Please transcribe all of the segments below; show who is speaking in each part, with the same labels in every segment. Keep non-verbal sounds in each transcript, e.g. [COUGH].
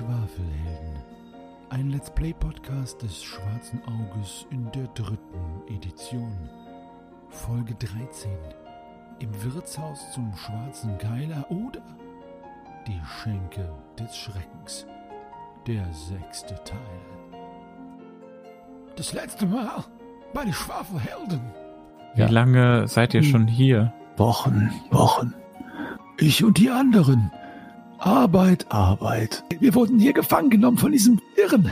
Speaker 1: Schwafelhelden. Ein Let's Play Podcast des Schwarzen Auges in der dritten Edition. Folge 13. Im Wirtshaus zum Schwarzen Keiler oder Die Schenke des Schreckens. Der sechste Teil. Das letzte Mal bei den Schwafelhelden.
Speaker 2: Wie
Speaker 3: Ja.
Speaker 2: lange seid ihr
Speaker 1: Hm.
Speaker 2: schon hier?
Speaker 1: Wochen, Wochen. Ich und die anderen. Arbeit, Arbeit. Wir wurden hier gefangen genommen von diesem Irren.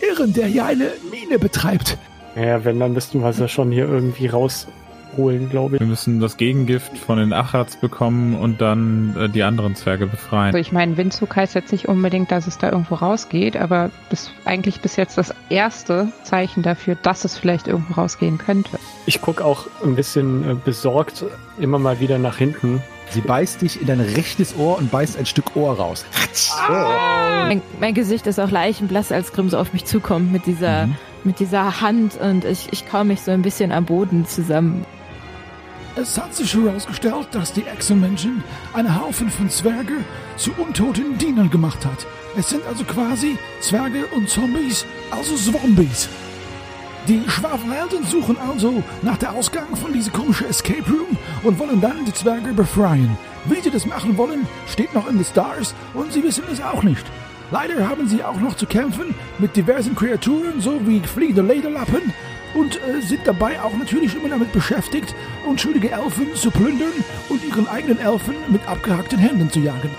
Speaker 1: Irren, der hier eine Mine betreibt.
Speaker 3: Ja, wenn, dann müssten wir sie schon hier irgendwie rausholen, glaube ich.
Speaker 2: Wir müssen das Gegengift von den Achrats bekommen und dann äh, die anderen Zwerge befreien.
Speaker 4: Also ich meine, Windzug heißt jetzt nicht unbedingt, dass es da irgendwo rausgeht, aber bis, eigentlich bis jetzt das erste Zeichen dafür, dass es vielleicht irgendwo rausgehen könnte.
Speaker 3: Ich gucke auch ein bisschen äh, besorgt immer mal wieder nach hinten.
Speaker 5: Sie beißt dich in dein rechtes Ohr und beißt ein Stück Ohr raus.
Speaker 6: Mein, mein Gesicht ist auch leichenblass, als Grimm so auf mich zukommt mit dieser,
Speaker 5: Mhm.
Speaker 6: mit dieser Hand und ich, ich kau mich so ein bisschen am Boden zusammen.
Speaker 1: Es hat sich herausgestellt, dass die Exomenschen einen Haufen von Zwerge zu untoten Dienern gemacht hat. Es sind also quasi Zwerge und Zombies, also Zombies. Die Schwafelhelden suchen also nach der Ausgang von dieser komischen Escape Room und wollen dann die Zwerge befreien. Wie sie das machen wollen, steht noch in the Stars und sie wissen es auch nicht. Leider haben sie auch noch zu kämpfen mit diversen Kreaturen, so wie fliegende Lederlappen und äh, sind dabei auch natürlich immer damit beschäftigt, unschuldige Elfen zu plündern und ihren eigenen Elfen mit abgehackten Händen zu jagen.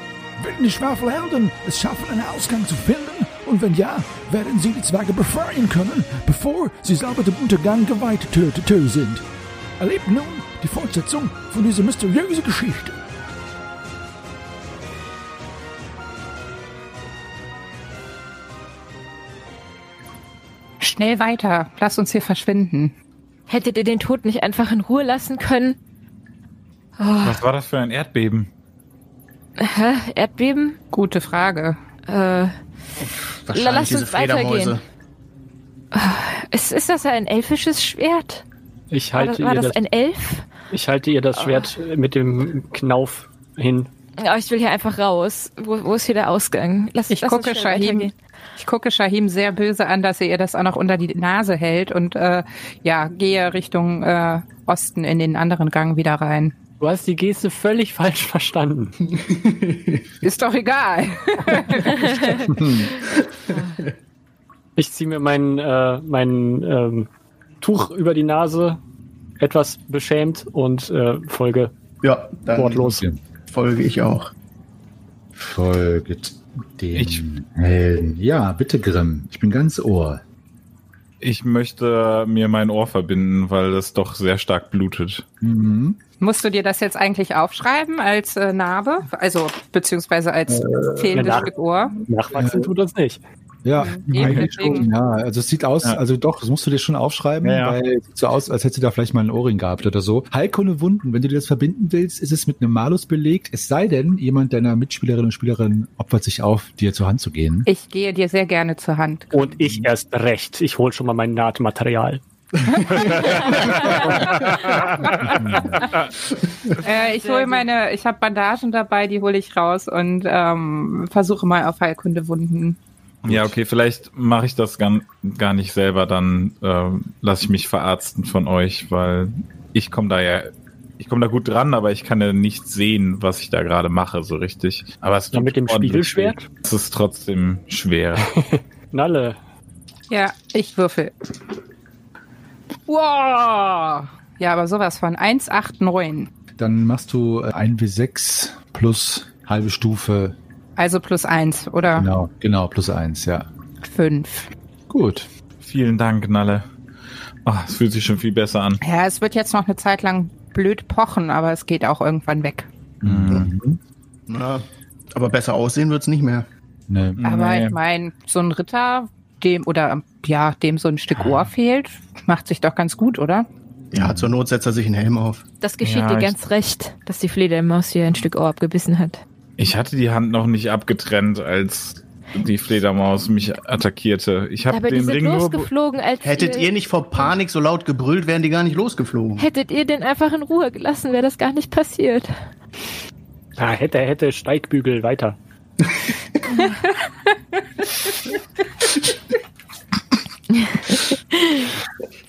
Speaker 1: Werden die Schwafelhelden es schaffen, einen Ausgang zu finden? Und wenn ja, werden sie die Zwerge befreien können, bevor sie selber dem Untergang geweiht sind. Erlebt nun die Fortsetzung von dieser mysteriösen Geschichte.
Speaker 4: Schnell weiter, lass uns hier verschwinden.
Speaker 6: Hättet ihr den Tod nicht einfach in Ruhe lassen können?
Speaker 2: Was war das für ein Erdbeben?
Speaker 6: Hä? Erdbeben?
Speaker 4: Gute Frage.
Speaker 6: Äh,
Speaker 7: Wahrscheinlich
Speaker 6: lass
Speaker 7: diese
Speaker 6: uns weitergehen. Ist, ist das ein elfisches Schwert?
Speaker 3: Ich
Speaker 6: War das,
Speaker 3: halte,
Speaker 6: war
Speaker 3: ihr,
Speaker 6: das
Speaker 3: das,
Speaker 6: ein Elf?
Speaker 3: ich halte ihr das Schwert äh, mit dem Knauf hin.
Speaker 6: Oh, ich will hier einfach raus. Wo, wo ist hier der Ausgang? Lass,
Speaker 4: Ich
Speaker 6: lass
Speaker 4: gucke Shahim, ich gucke Shahim sehr böse an, dass er ihr das auch noch unter die Nase hält und äh, ja, gehe Richtung äh, Osten in den anderen Gang wieder rein.
Speaker 3: Du hast die Geste völlig falsch verstanden. [LAUGHS]
Speaker 4: Ist doch egal. [LAUGHS]
Speaker 3: Ich ziehe mir mein, äh, mein ähm, Tuch über die Nase, etwas beschämt und äh, folge
Speaker 7: Ja, dann
Speaker 3: wortlos.
Speaker 7: folge ich auch.
Speaker 5: Folget den
Speaker 2: Ich-
Speaker 5: Helden. Ja, bitte Grimm. Ich bin ganz Ohr.
Speaker 2: Ich möchte mir mein Ohr verbinden, weil das doch sehr stark blutet.
Speaker 5: Mhm.
Speaker 4: Musst du dir das jetzt eigentlich aufschreiben als äh, Narbe? Also, beziehungsweise als fehlendes
Speaker 3: nach-
Speaker 4: Stück Ohr?
Speaker 3: Nachwachsen tut das nicht.
Speaker 5: Ja, eigentlich schon. Ja, also es sieht aus,
Speaker 2: Ja.
Speaker 5: also doch, das musst du dir schon aufschreiben,
Speaker 2: Ja, ja.
Speaker 5: weil es sieht so aus, als hättest du da vielleicht mal einen Ohrring gehabt oder so. Heilkunde Wunden, wenn du dir das verbinden willst, ist es mit einem Malus belegt, es sei denn, jemand deiner Mitspielerinnen und Spielerinnen opfert sich auf, dir zur Hand zu gehen.
Speaker 4: Ich gehe dir sehr gerne zur Hand.
Speaker 3: Und ich erst recht. Ich hole schon mal mein Nahtmaterial. [LAUGHS] [LAUGHS]
Speaker 4: Äh, ich hole meine, ich habe Bandagen dabei, die hole ich raus und ähm, versuche mal auf Heilkundewunden.
Speaker 2: Ja, okay, vielleicht mache ich das gar, gar nicht selber, dann ähm, lasse ich mich verarzten von euch, weil ich komme da ja, ich komme da gut dran, aber ich kann ja nicht sehen, was ich da gerade mache, so richtig. Aber es
Speaker 3: Ja, mit dem Spiegelschwert?
Speaker 2: Es ist trotzdem schwer. [LAUGHS]
Speaker 3: Nalle.
Speaker 4: Ja, ich würfel. Wow! Ja, aber sowas von 189.
Speaker 5: Dann machst du äh, 1W6 plus halbe Stufe,
Speaker 4: Also plus 1 oder
Speaker 5: genau, genau, plus eins, ja.
Speaker 4: 5.
Speaker 5: Gut.
Speaker 2: Vielen Dank, Nalle. Ah, es fühlt sich schon viel besser an.
Speaker 4: Ja, es wird jetzt noch eine Zeit lang blöd pochen, aber es geht auch irgendwann weg.
Speaker 5: Mhm.
Speaker 7: Ja, aber besser aussehen wird's nicht mehr.
Speaker 5: Ne.
Speaker 4: Aber
Speaker 2: Nee.
Speaker 4: ich meine, so ein Ritter, dem oder ja, dem so ein Stück Ohr fehlt, macht sich doch ganz gut, oder?
Speaker 7: Ja, zur Not setzt er sich einen Helm auf.
Speaker 6: Das geschieht
Speaker 2: Ja,
Speaker 6: dir ganz recht, dass die Fledermaus hier ein Stück Ohr abgebissen hat.
Speaker 2: Ich hatte die Hand noch nicht abgetrennt, als die Fledermaus mich attackierte. Ich habe den
Speaker 6: sind
Speaker 2: Ring nur.
Speaker 6: losgeflogen, als
Speaker 7: Hättet ihr nicht vor Panik so laut gebrüllt, wären die gar nicht losgeflogen.
Speaker 6: Hättet ihr den einfach in Ruhe gelassen, wäre das gar nicht passiert.
Speaker 3: Da hätte, hätte Steigbügel weiter.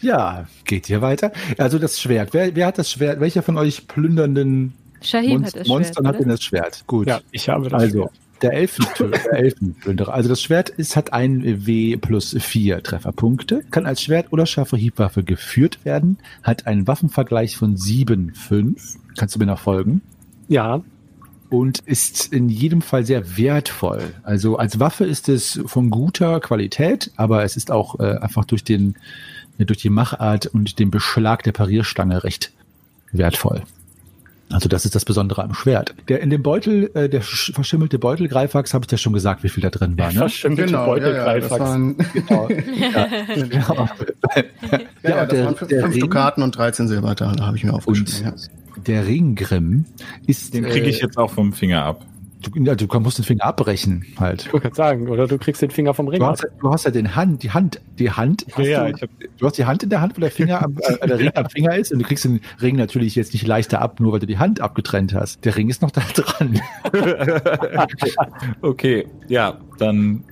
Speaker 5: Ja, geht hier weiter. Also das Schwert. Wer, wer hat das Schwert? Welcher von euch plündernden
Speaker 6: Shahim
Speaker 5: Monst
Speaker 6: hat das
Speaker 5: Monstern
Speaker 6: Schwert,
Speaker 5: hat denn das Schwert? Gut.
Speaker 3: Ja, ich habe das.
Speaker 5: also, der Elfentö- [LAUGHS] der Elfenplünderer. Also das Schwert ist, hat ein W plus vier Trefferpunkte, kann als Schwert oder scharfe Hiebwaffe geführt werden, hat einen Waffenvergleich von sieben fünf. Kannst du mir noch folgen?
Speaker 3: Ja,
Speaker 5: und ist in jedem Fall sehr wertvoll. Also als Waffe ist es von guter Qualität, aber es ist auch äh, einfach durch den durch die Machart und den Beschlag der Parierstange recht wertvoll. Also das ist das Besondere am Schwert. Der in dem Beutel, äh, der sch- verschimmelte Beutel Greifax, habe ich ja schon gesagt, wie viel da drin war. Ne?
Speaker 3: verschimmelte
Speaker 7: Genau, ja, ja, das
Speaker 3: Beutelgreifax.
Speaker 7: waren, [LAUGHS]
Speaker 5: Genau. ja, [LAUGHS] ja,
Speaker 7: ja, ja,
Speaker 5: und
Speaker 7: das
Speaker 5: der,
Speaker 7: waren fünf,
Speaker 5: der
Speaker 7: fünf Dukaten und 13 Silbertaler, habe ich mir aufgeschrieben.
Speaker 5: und der Ringgrimm ist
Speaker 2: Den kriege ich
Speaker 5: äh,
Speaker 2: jetzt auch vom Finger ab.
Speaker 5: Du, ja, du musst den Finger abbrechen halt.
Speaker 3: Ich wollte gerade sagen, oder du kriegst den Finger vom Ring
Speaker 5: Du
Speaker 3: ab.
Speaker 5: hast, ja- du hast ja den Hand, die Hand, die Hand.
Speaker 2: Ja,
Speaker 5: hast
Speaker 2: ja,
Speaker 5: du,
Speaker 2: ich hab-
Speaker 5: du hast die Hand in der Hand, wo der Finger am, äh, der Ring [LAUGHS] am Finger ist und du kriegst den Ring natürlich jetzt nicht leichter ab, nur weil du die Hand abgetrennt hast. Der Ring ist noch da dran. [LAUGHS]
Speaker 2: Okay, ja, dann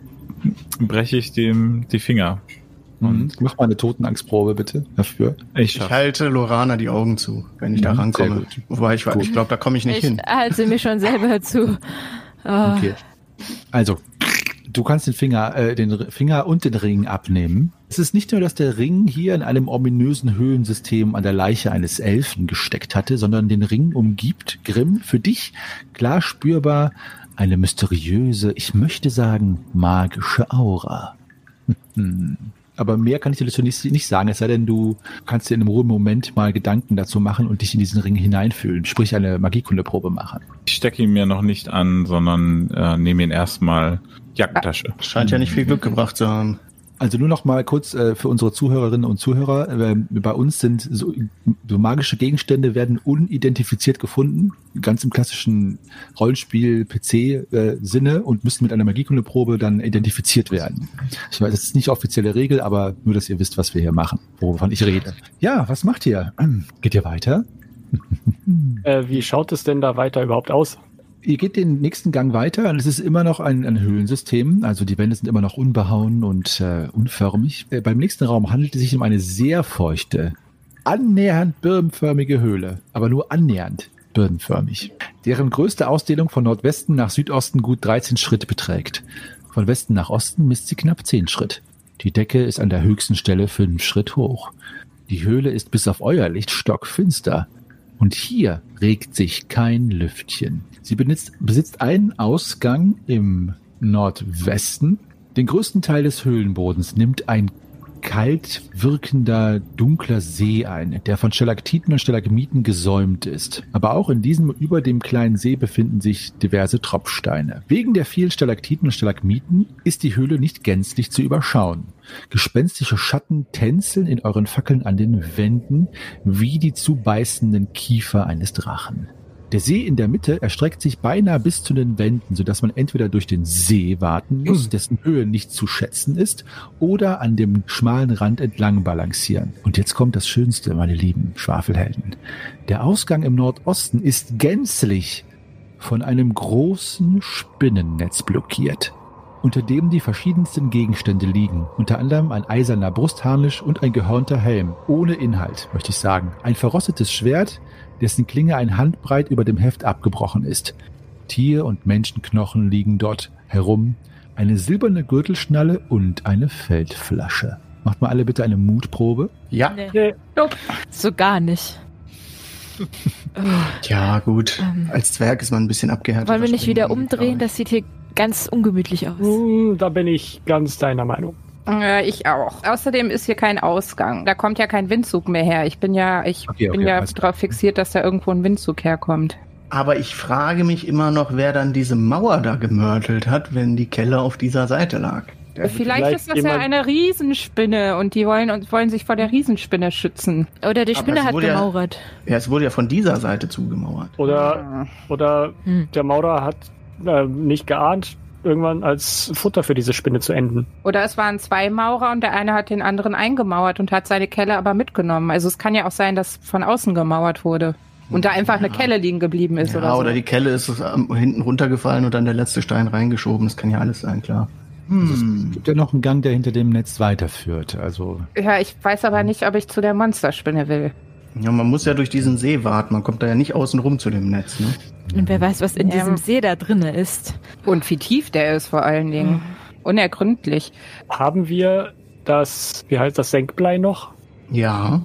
Speaker 2: breche ich dem die Finger.
Speaker 5: Und mach mal eine Totenangstprobe bitte dafür.
Speaker 2: Ich
Speaker 7: Ich halte Lorana die Augen zu, wenn ich da
Speaker 5: Mhm,
Speaker 7: rankomme. Wobei ich, ich glaube, da komme ich nicht
Speaker 6: Ich
Speaker 7: hin.
Speaker 6: halte mir schon selber [LAUGHS] zu. Oh.
Speaker 5: Okay. Also, du kannst den Finger, äh, den Finger und den Ring abnehmen. Es ist nicht nur, dass der Ring hier in einem ominösen Höhlensystem an der Leiche eines Elfen gesteckt hatte, sondern den Ring umgibt Grimm für dich klar spürbar eine mysteriöse, ich möchte sagen, magische Aura. Aber mehr kann ich dir dazu nicht, nicht sagen, es sei denn, du kannst dir in einem ruhigen Moment mal Gedanken dazu machen und dich in diesen Ring hineinfühlen, sprich eine Magiekundeprobe machen.
Speaker 2: Ich stecke ihn mir noch nicht an, sondern äh, nehme ihn erstmal Jackentasche.
Speaker 7: Scheint ja nicht viel Glück gebracht zu haben.
Speaker 5: Also nur noch mal kurz äh, für unsere Zuhörerinnen und Zuhörer. Äh, bei uns sind so, so magische Gegenstände werden unidentifiziert gefunden, ganz im klassischen Rollenspiel-PC-Sinne und müssen mit einer Magiekundeprobe dann identifiziert werden. Ich weiß, das ist nicht offizielle Regel, aber nur, dass ihr wisst, was wir hier machen, wovon ich rede. Ja, was macht ihr? Geht ihr weiter?
Speaker 3: Äh, wie schaut es denn da weiter überhaupt aus?
Speaker 5: Ihr geht den nächsten Gang weiter und es ist immer noch ein, ein Höhlensystem. Also die Wände sind immer noch unbehauen und äh, unförmig. Äh, beim nächsten Raum handelt es sich um eine sehr feuchte, annähernd birnenförmige Höhle, aber nur annähernd birnenförmig, deren größte Ausdehnung von Nordwesten nach Südosten gut 13 Schritt beträgt. Von Westen nach Osten misst sie knapp 10 Schritt. Die Decke ist an der höchsten Stelle 5 Schritt hoch. Die Höhle ist bis auf euer Licht stockfinster. Und hier regt sich kein Lüftchen. Sie besitzt, besitzt einen Ausgang im Nordwesten. Den größten Teil des Höhlenbodens nimmt ein kalt wirkender, dunkler See ein, der von Stalaktiten und Stalagmiten gesäumt ist. Aber auch in diesem über dem kleinen See befinden sich diverse Tropfsteine. Wegen der vielen Stalaktiten und Stalagmiten ist die Höhle nicht gänzlich zu überschauen. Gespenstische Schatten tänzeln in euren Fackeln an den Wänden wie die zubeißenden Kiefer eines Drachen. Der See in der Mitte erstreckt sich beinahe bis zu den Wänden, sodass man entweder durch den See warten muss, dessen Höhe nicht zu schätzen ist, oder an dem schmalen Rand entlang balancieren. Und jetzt kommt das Schönste, meine lieben Schwafelhelden. Der Ausgang im Nordosten ist gänzlich von einem großen Spinnennetz blockiert, unter dem die verschiedensten Gegenstände liegen, unter anderem ein eiserner Brustharnisch und ein gehörnter Helm, ohne Inhalt, möchte ich sagen. Ein verrostetes Schwert, dessen Klinge ein Handbreit über dem Heft abgebrochen ist. Tier- und Menschenknochen liegen dort herum, eine silberne Gürtelschnalle und eine Feldflasche. Macht mal alle bitte eine Mutprobe.
Speaker 7: Ja,
Speaker 3: Nee.
Speaker 6: So gar nicht.
Speaker 7: ja, gut.
Speaker 6: Ähm.
Speaker 7: Als Zwerg ist man ein bisschen abgehärtet.
Speaker 6: Wollen wir nicht wieder umdrehen? Das sieht hier ganz ungemütlich aus.
Speaker 3: Hm, da bin ich ganz deiner Meinung.
Speaker 4: Äh, ich auch. Außerdem ist hier kein Ausgang. Da kommt ja kein Windzug mehr her. Ich bin ja, ich
Speaker 5: Okay, okay,
Speaker 4: bin ja darauf fixiert, dass da irgendwo ein Windzug herkommt.
Speaker 7: Aber ich frage mich immer noch, wer dann diese Mauer da gemörtelt hat, wenn die Kelle auf dieser Seite lag.
Speaker 4: Vielleicht,
Speaker 3: vielleicht
Speaker 4: ist das ja eine Riesenspinne und die wollen und wollen sich vor der Riesenspinne schützen.
Speaker 6: Oder die Spinne hat
Speaker 7: wurde ja-
Speaker 6: gemauert.
Speaker 7: ja, es wurde ja von dieser Seite zugemauert.
Speaker 3: Oder, oder
Speaker 6: Hm.
Speaker 3: der Maurer hat äh, nicht geahnt, irgendwann als Futter für diese Spinne zu enden.
Speaker 4: Oder es waren zwei Maurer und der eine hat den anderen eingemauert und hat seine Kelle aber mitgenommen. Also es kann ja auch sein, dass von außen gemauert wurde. Und da einfach eine Kelle liegen geblieben ist
Speaker 7: Ja,
Speaker 4: oder so.
Speaker 7: oder die Kelle ist ähm, hinten runtergefallen und dann der letzte Stein reingeschoben. Das kann ja alles sein, klar. Hm.
Speaker 5: Gibt ja noch einen Gang, der hinter dem Netz weiterführt. Also
Speaker 4: Ja, ich weiß aber nicht, ob ich zu der Monsterspinne will.
Speaker 7: Ja, man muss ja durch diesen See warten. Man kommt da ja nicht außen rum zu dem Netz. Ne?
Speaker 6: Und wer weiß, was in
Speaker 4: Ja.
Speaker 6: diesem See da drinne ist.
Speaker 4: Und wie tief der ist vor allen Dingen. Unergründlich.
Speaker 3: Haben wir das, wie heißt das, Senkblei noch?
Speaker 7: Ja.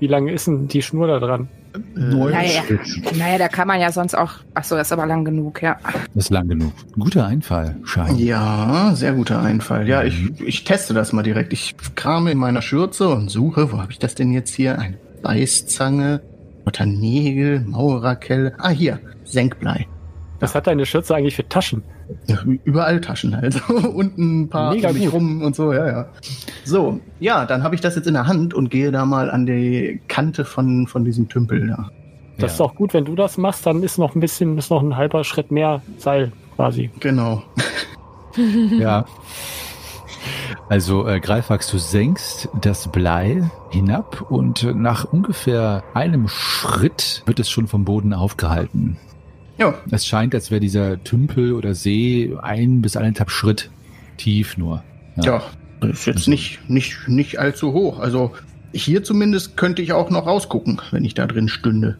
Speaker 3: Wie lange ist denn die Schnur da dran?
Speaker 5: neun
Speaker 4: Naja.
Speaker 5: Schritt.
Speaker 4: Naja, da kann man ja sonst auch. Ach so, das ist aber lang genug, ja.
Speaker 5: Das ist lang genug. Guter Einfall, Schein.
Speaker 7: Ja, sehr guter Einfall. Ja, ich, ich teste das mal direkt. Ich krame in meiner Schürze und suche, wo habe ich das denn jetzt hier? Eine Beißzange, Lauter Nägel, Maurerkelle. Ah, hier, Senkblei.
Speaker 3: Was hat deine Schürze eigentlich für Taschen?
Speaker 7: Ja, überall Taschen halt. [LAUGHS] und ein paar
Speaker 3: Mega
Speaker 7: um rum und so, ja, ja. So, ja, dann habe ich das jetzt in der Hand und gehe da mal an die Kante von, von diesem Tümpel da.
Speaker 3: Das
Speaker 5: Ja.
Speaker 3: ist auch gut, wenn du das machst, dann ist noch ein bisschen, ist noch ein halber Schritt mehr Seil quasi.
Speaker 7: Genau.
Speaker 5: Ja. [LAUGHS] Also, äh, Greifax, du senkst das Blei hinab und äh, nach ungefähr einem Schritt wird es schon vom Boden aufgehalten.
Speaker 7: Ja,
Speaker 5: Es scheint, als wäre dieser Tümpel oder See ein bis eineinhalb Schritt tief nur.
Speaker 7: ja. Ist jetzt nicht, nicht, nicht allzu hoch. Also hier zumindest könnte ich auch noch rausgucken, wenn ich da drin stünde.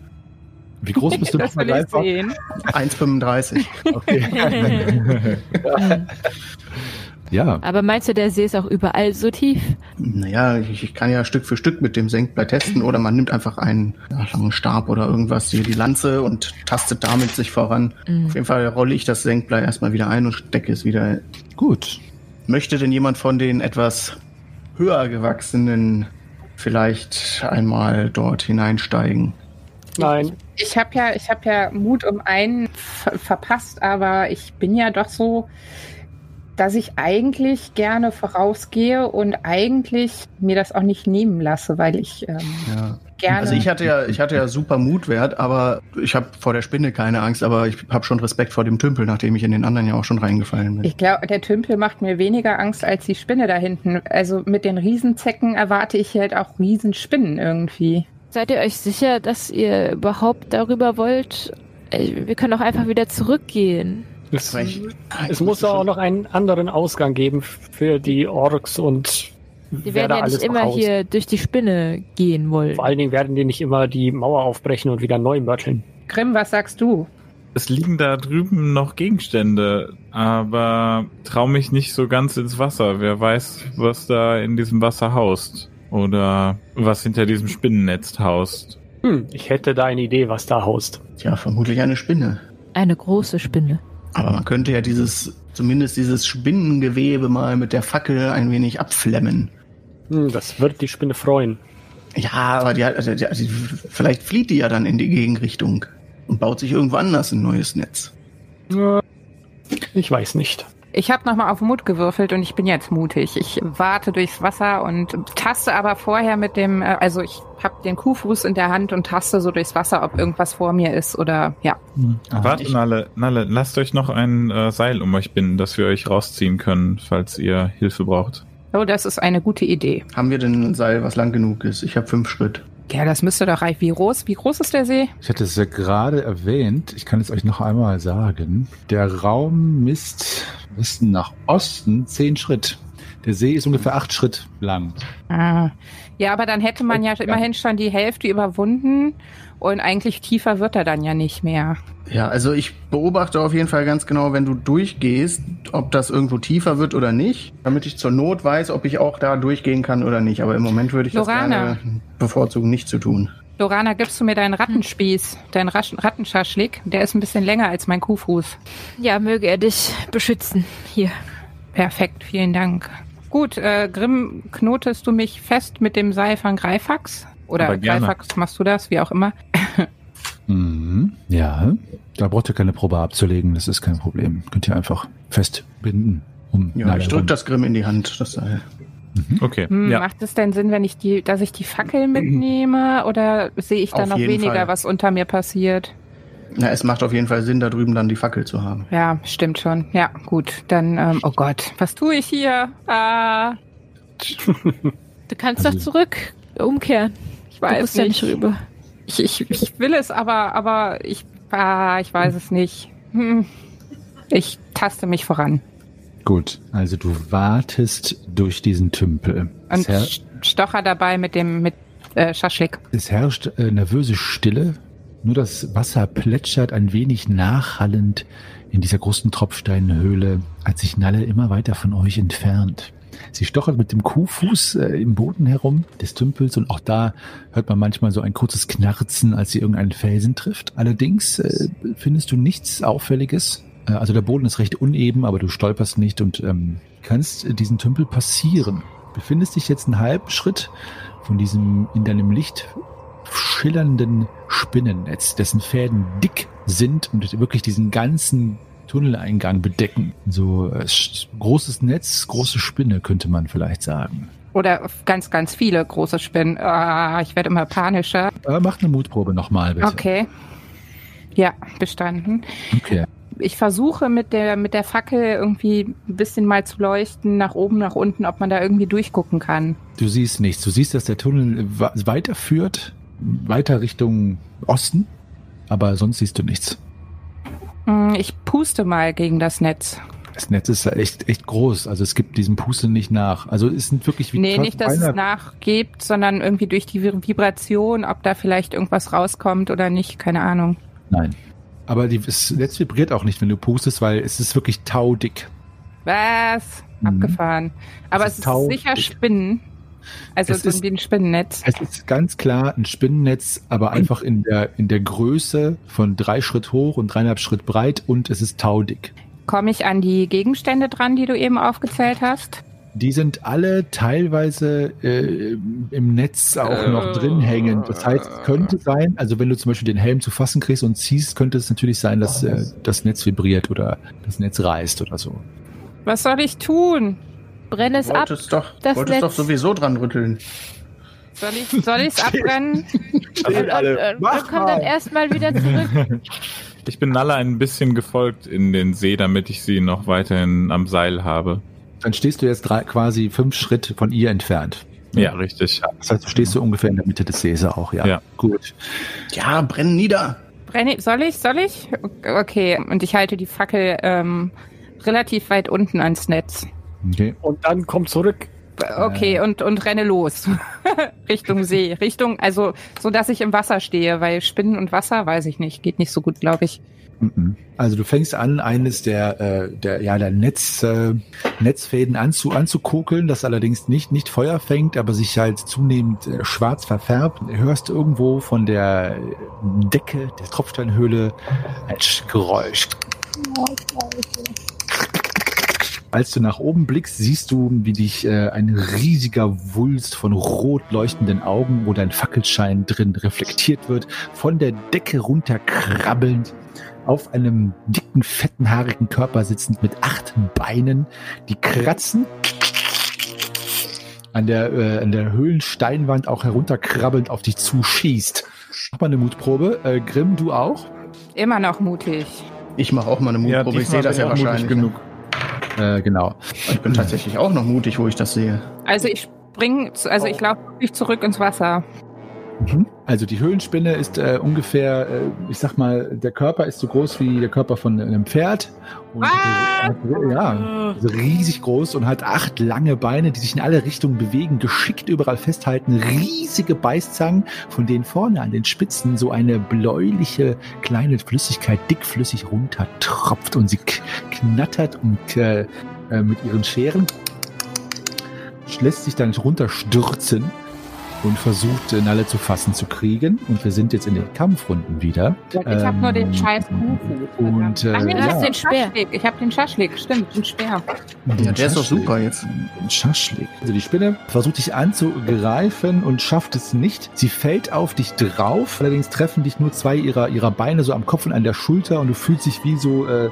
Speaker 5: Wie groß bist du [LAUGHS]
Speaker 4: Das
Speaker 5: nochmal,
Speaker 4: will ich
Speaker 5: Greifax?
Speaker 4: sehen.
Speaker 7: 1,35.
Speaker 5: Okay. [LAUGHS] [LAUGHS] ja,
Speaker 6: Aber meinst du, der See ist auch überall so tief?
Speaker 7: Naja, ich, ich kann ja Stück für Stück mit dem Senkblei testen oder man nimmt einfach einen ja, langen Stab oder irgendwas, hier die Lanze und tastet damit sich voran.
Speaker 6: Mhm.
Speaker 7: Auf jeden Fall rolle ich das Senkblei erstmal wieder ein und stecke es wieder.
Speaker 5: gut.
Speaker 7: Möchte denn jemand von den etwas höher gewachsenen vielleicht einmal dort hineinsteigen?
Speaker 3: Nein,
Speaker 4: Ich habe ja, ich habe ja Mut um einen ver verpasst, aber ich bin ja doch so, dass ich eigentlich gerne vorausgehe und eigentlich mir das auch nicht nehmen lasse, weil ich ähm,
Speaker 7: Ja.
Speaker 4: gerne.
Speaker 7: Also ich hatte ja, ich hatte ja super Mutwert, aber ich habe vor der Spinne keine Angst, aber ich habe schon Respekt vor dem Tümpel, nachdem ich in den anderen ja auch schon reingefallen bin.
Speaker 4: Ich glaube, der Tümpel macht mir weniger Angst als die Spinne da hinten. Also mit den Riesenzecken erwarte ich halt auch Riesenspinnen irgendwie.
Speaker 6: Seid ihr euch sicher, dass ihr überhaupt darüber wollt? Äh, Wir können auch einfach wieder zurückgehen.
Speaker 3: Es,
Speaker 7: ich-
Speaker 3: es muss doch auch noch einen anderen Ausgang geben für die Orks und
Speaker 6: Die
Speaker 3: wer
Speaker 6: werden ja nicht immer hier durch die Spinne gehen wollen.
Speaker 3: Vor allen Dingen werden die nicht immer die Mauer aufbrechen und wieder neu mörteln.
Speaker 4: Grimm, was sagst du?
Speaker 2: Es liegen da drüben noch Gegenstände, aber trau mich nicht so ganz ins Wasser. Wer weiß, was da in diesem Wasser haust. Oder was hinter diesem Spinnennetz haust.
Speaker 3: Hm, ich hätte da eine Idee, was da haust.
Speaker 7: Tja, vermutlich eine Spinne.
Speaker 6: Eine große Spinne.
Speaker 7: Aber man könnte ja dieses, zumindest dieses Spinnengewebe mal mit der Fackel ein wenig abflemmen.
Speaker 3: Hm, das wird die Spinne freuen.
Speaker 7: Ja, aber die, hat- also die, die, vielleicht flieht die ja dann in die Gegenrichtung und baut sich irgendwo anders ein neues Netz.
Speaker 3: Ich weiß nicht.
Speaker 4: Ich habe nochmal auf Mut gewürfelt und ich bin jetzt mutig. Ich warte durchs Wasser und taste aber vorher mit dem, äh, also ich habe den Kuhfuß in der Hand und taste so durchs Wasser, ob irgendwas vor mir ist oder ja.
Speaker 2: Warte,
Speaker 7: ich-
Speaker 2: Nalle, Nalle, lasst euch noch ein äh, Seil um euch binden, dass wir euch rausziehen können, falls ihr Hilfe braucht.
Speaker 4: Oh, das ist eine gute Idee.
Speaker 7: Haben wir denn ein Seil, was lang genug ist? Ich habe fünf Schritt.
Speaker 4: Ja, das müsste doch reichen. Wie groß, wie groß ist der See?
Speaker 5: Ich hatte es ja gerade erwähnt, ich kann es euch noch einmal sagen. Der Raum misst, Westen nach Osten zehn Schritt. Der See ist ungefähr acht Schritt lang.
Speaker 4: Ah. Ja, aber dann hätte man ja immerhin schon die Hälfte überwunden und eigentlich tiefer wird er dann ja nicht mehr.
Speaker 7: Ja, also ich beobachte auf jeden Fall ganz genau, wenn du durchgehst, ob das irgendwo tiefer wird oder nicht, damit ich zur Not weiß, ob ich auch da durchgehen kann oder nicht. Aber im Moment würde ich das
Speaker 4: Lorana.
Speaker 7: gerne bevorzugen, nicht zu tun.
Speaker 4: Lorana, gibst du mir deinen Rattenspieß, deinen Rattenschaschlik? Der ist ein bisschen länger als mein Kuhfuß.
Speaker 6: Ja, möge er dich beschützen. Hier.
Speaker 4: Perfekt, vielen Dank. Gut, äh, Grimm, knotest du mich fest mit dem Seil von Greifax? Oder. Greifax, machst du das, wie auch immer?
Speaker 5: Mhm. Ja, da braucht ihr keine Probe abzulegen, das ist kein Problem. Könnt ihr einfach festbinden. Um
Speaker 7: Ja, ich drück
Speaker 5: rum.
Speaker 7: das Grimm in die Hand, das Seil.
Speaker 2: Okay.
Speaker 4: Hm,
Speaker 2: ja.
Speaker 4: Macht es denn Sinn, wenn ich die, dass ich die Fackel mitnehme? Oder sehe ich da
Speaker 7: Auf
Speaker 4: noch weniger,
Speaker 7: Fall.
Speaker 4: was unter mir passiert?
Speaker 7: Na, es macht auf jeden Fall Sinn, da drüben dann die Fackel zu haben.
Speaker 4: Ja, stimmt schon. Ja, gut. Dann, ähm, oh Gott, was tue ich hier? Ah,
Speaker 6: Du kannst
Speaker 5: Also-
Speaker 6: doch zurück umkehren.
Speaker 4: ich
Speaker 6: Du
Speaker 4: weiß
Speaker 6: musst ja
Speaker 4: nicht.
Speaker 6: nicht rüber.
Speaker 4: Ich, ich, ich will es, aber, aber ich, ah, ich weiß es nicht. Hm. Ich taste mich voran.
Speaker 8: Gut, also du wartest durch diesen Tümpel.
Speaker 4: Und Stocher dabei mit dem mit äh, Schaschlik.
Speaker 8: es herrscht äh, nervöse Stille. Nur das Wasser plätschert ein wenig nachhallend in dieser großen Tropfsteinhöhle, als sich Nalle immer weiter von euch entfernt. Sie stochert mit dem Kuhfuß äh, im Boden herum des Tümpels und auch da hört man manchmal so ein kurzes Knarzen, als sie irgendeinen Felsen trifft. Allerdings äh, findest du nichts Auffälliges. Äh, also der Boden ist recht uneben, aber du stolperst nicht und ähm, kannst diesen Tümpel passieren. Befindest dich jetzt einen halben Schritt von diesem in deinem Licht schillernden Spinnennetz, dessen Fäden dick sind und wirklich diesen ganzen Tunneleingang bedecken. So äh, sch- großes Netz, große Spinne könnte man vielleicht sagen.
Speaker 4: Oder ganz, ganz viele große Spinnen. Ah, ich werde immer panischer.
Speaker 8: Äh, macht eine Mutprobe nochmal bitte.
Speaker 4: Okay. Ja, bestanden.
Speaker 8: Okay.
Speaker 4: Ich versuche mit der, mit der Fackel irgendwie ein bisschen mal zu leuchten, nach oben, nach unten, ob man da irgendwie durchgucken kann.
Speaker 8: Du siehst nichts. Du siehst, dass der Tunnel wa- weiterführt, weiter Richtung Osten, aber sonst siehst du nichts.
Speaker 4: Hm, Ich puste mal gegen das Netz.
Speaker 8: Das Netz ist echt, echt groß. Also es gibt diesem Pusten nicht nach. Also es sind wirklich wie
Speaker 4: Nee, nicht, dass es nachgibt, sondern irgendwie durch die Vi- Vibration, ob da vielleicht irgendwas rauskommt oder nicht, keine Ahnung.
Speaker 8: Nein. Aber die, das Netz vibriert auch nicht, wenn du pustest, weil es ist wirklich taudick.
Speaker 4: Was?
Speaker 8: Mhm.
Speaker 4: Abgefahren. Aber
Speaker 8: ist
Speaker 4: es ist sicher Spinnen. Also
Speaker 8: Es
Speaker 4: so
Speaker 8: ist-
Speaker 4: wie ein Spinnennetz.
Speaker 8: Es ist ganz klar ein Spinnennetz, aber einfach in der, in der Größe von drei Schritt hoch und dreieinhalb Schritt breit und es ist taudick.
Speaker 4: Komme ich an die Gegenstände dran, die du eben aufgezählt hast?
Speaker 8: Die sind alle teilweise äh, im Netz auch noch drin hängend. Das heißt, es könnte sein, also wenn du zum Beispiel den Helm zu fassen kriegst und ziehst, könnte es natürlich sein, dass äh, das Netz vibriert oder das Netz reißt oder so.
Speaker 4: Was soll ich tun?
Speaker 6: Brenn es ab.
Speaker 7: Wolltest doch,
Speaker 6: das
Speaker 7: wolltest doch
Speaker 6: Netz.
Speaker 7: sowieso dran rütteln.
Speaker 4: Soll ich soll ich's [LAUGHS] abbrennen?
Speaker 6: Und, und, und, und komm dann erstmal wieder zurück. [LAUGHS]
Speaker 2: Ich bin Nalle ein bisschen gefolgt in den See, damit ich sie noch weiterhin am Seil habe.
Speaker 8: Dann stehst du jetzt drei, quasi fünf Schritt von ihr entfernt.
Speaker 2: Ja, richtig.
Speaker 8: Das heißt, du stehst so ungefähr in der Mitte des Sees auch, ja.
Speaker 2: Ja.
Speaker 8: Gut.
Speaker 7: Ja, brenn nieder.
Speaker 4: Brenne, soll ich? Soll ich? Okay. Und ich halte die Fackel ähm, relativ weit unten ans Netz.
Speaker 8: Okay.
Speaker 3: Und dann komm zurück.
Speaker 4: Okay, und, und renne los. [LAUGHS] Richtung See. Richtung, also, so dass ich im Wasser stehe, weil Spinnen und Wasser, weiß ich nicht, geht nicht so gut, glaube ich.
Speaker 8: Mhm. Also du fängst an, eines der, äh, der, ja, der Netz, äh, Netzfäden anzu, anzukokeln, das allerdings nicht, nicht Feuer fängt, aber sich halt zunehmend äh, schwarz verfärbt. Du hörst irgendwo von der Decke der Tropfsteinhöhle ein Sch- Geräusch. Als du nach oben blickst, siehst du, wie dich äh, ein riesiger Wulst von rot leuchtenden Augen, wo dein Fackelschein drin reflektiert wird, von der Decke runterkrabbelnd auf einem dicken, fetten, haarigen Körper sitzend mit acht Beinen, die kratzen an der, äh, an der Höhlensteinwand auch herunterkrabbelnd auf dich zuschießt. Mach mal eine Mutprobe. Äh, Grimm, du auch?
Speaker 4: Immer noch mutig.
Speaker 7: Ich mache auch mal eine Mutprobe. ich sehe das ja wahrscheinlich.
Speaker 2: mutig genug.
Speaker 8: Äh, genau.
Speaker 7: Ich bin tatsächlich auch noch mutig, wo ich das sehe.
Speaker 4: Also ich spring, zu- also ich laufe wirklich zurück ins Wasser.
Speaker 8: Mhm. Also die Höhlenspinne ist äh, ungefähr, äh, ich sag mal, der Körper ist so groß wie der Körper von einem Pferd. Und,
Speaker 4: Ah!
Speaker 8: äh, ja, also riesig groß und hat acht lange Beine, die sich in alle Richtungen bewegen, geschickt überall festhalten. Riesige Beißzangen, von denen vorne an den Spitzen so eine bläuliche kleine Flüssigkeit dickflüssig runtertropft und sie knattert und äh, äh, mit ihren Scheren lässt sich dann runterstürzen und versucht, Nalle zu fassen zu kriegen. Und wir sind jetzt in den Kampfrunden wieder.
Speaker 4: Ich habe nur den
Speaker 8: Ähm,
Speaker 4: scheiß Kuhfuß.
Speaker 8: und, äh,
Speaker 4: Ach nee, du
Speaker 8: ja.
Speaker 4: hast den Speer. Ich habe den Schaschlik, stimmt, den Speer.
Speaker 7: Ja, der ist doch super jetzt.
Speaker 8: Ein Schaschlik. Also die Spinne versucht dich anzugreifen und schafft es nicht. Sie fällt auf dich drauf. Allerdings treffen dich nur zwei ihrer, ihrer Beine so am Kopf und an der Schulter und du fühlst dich wie so, äh,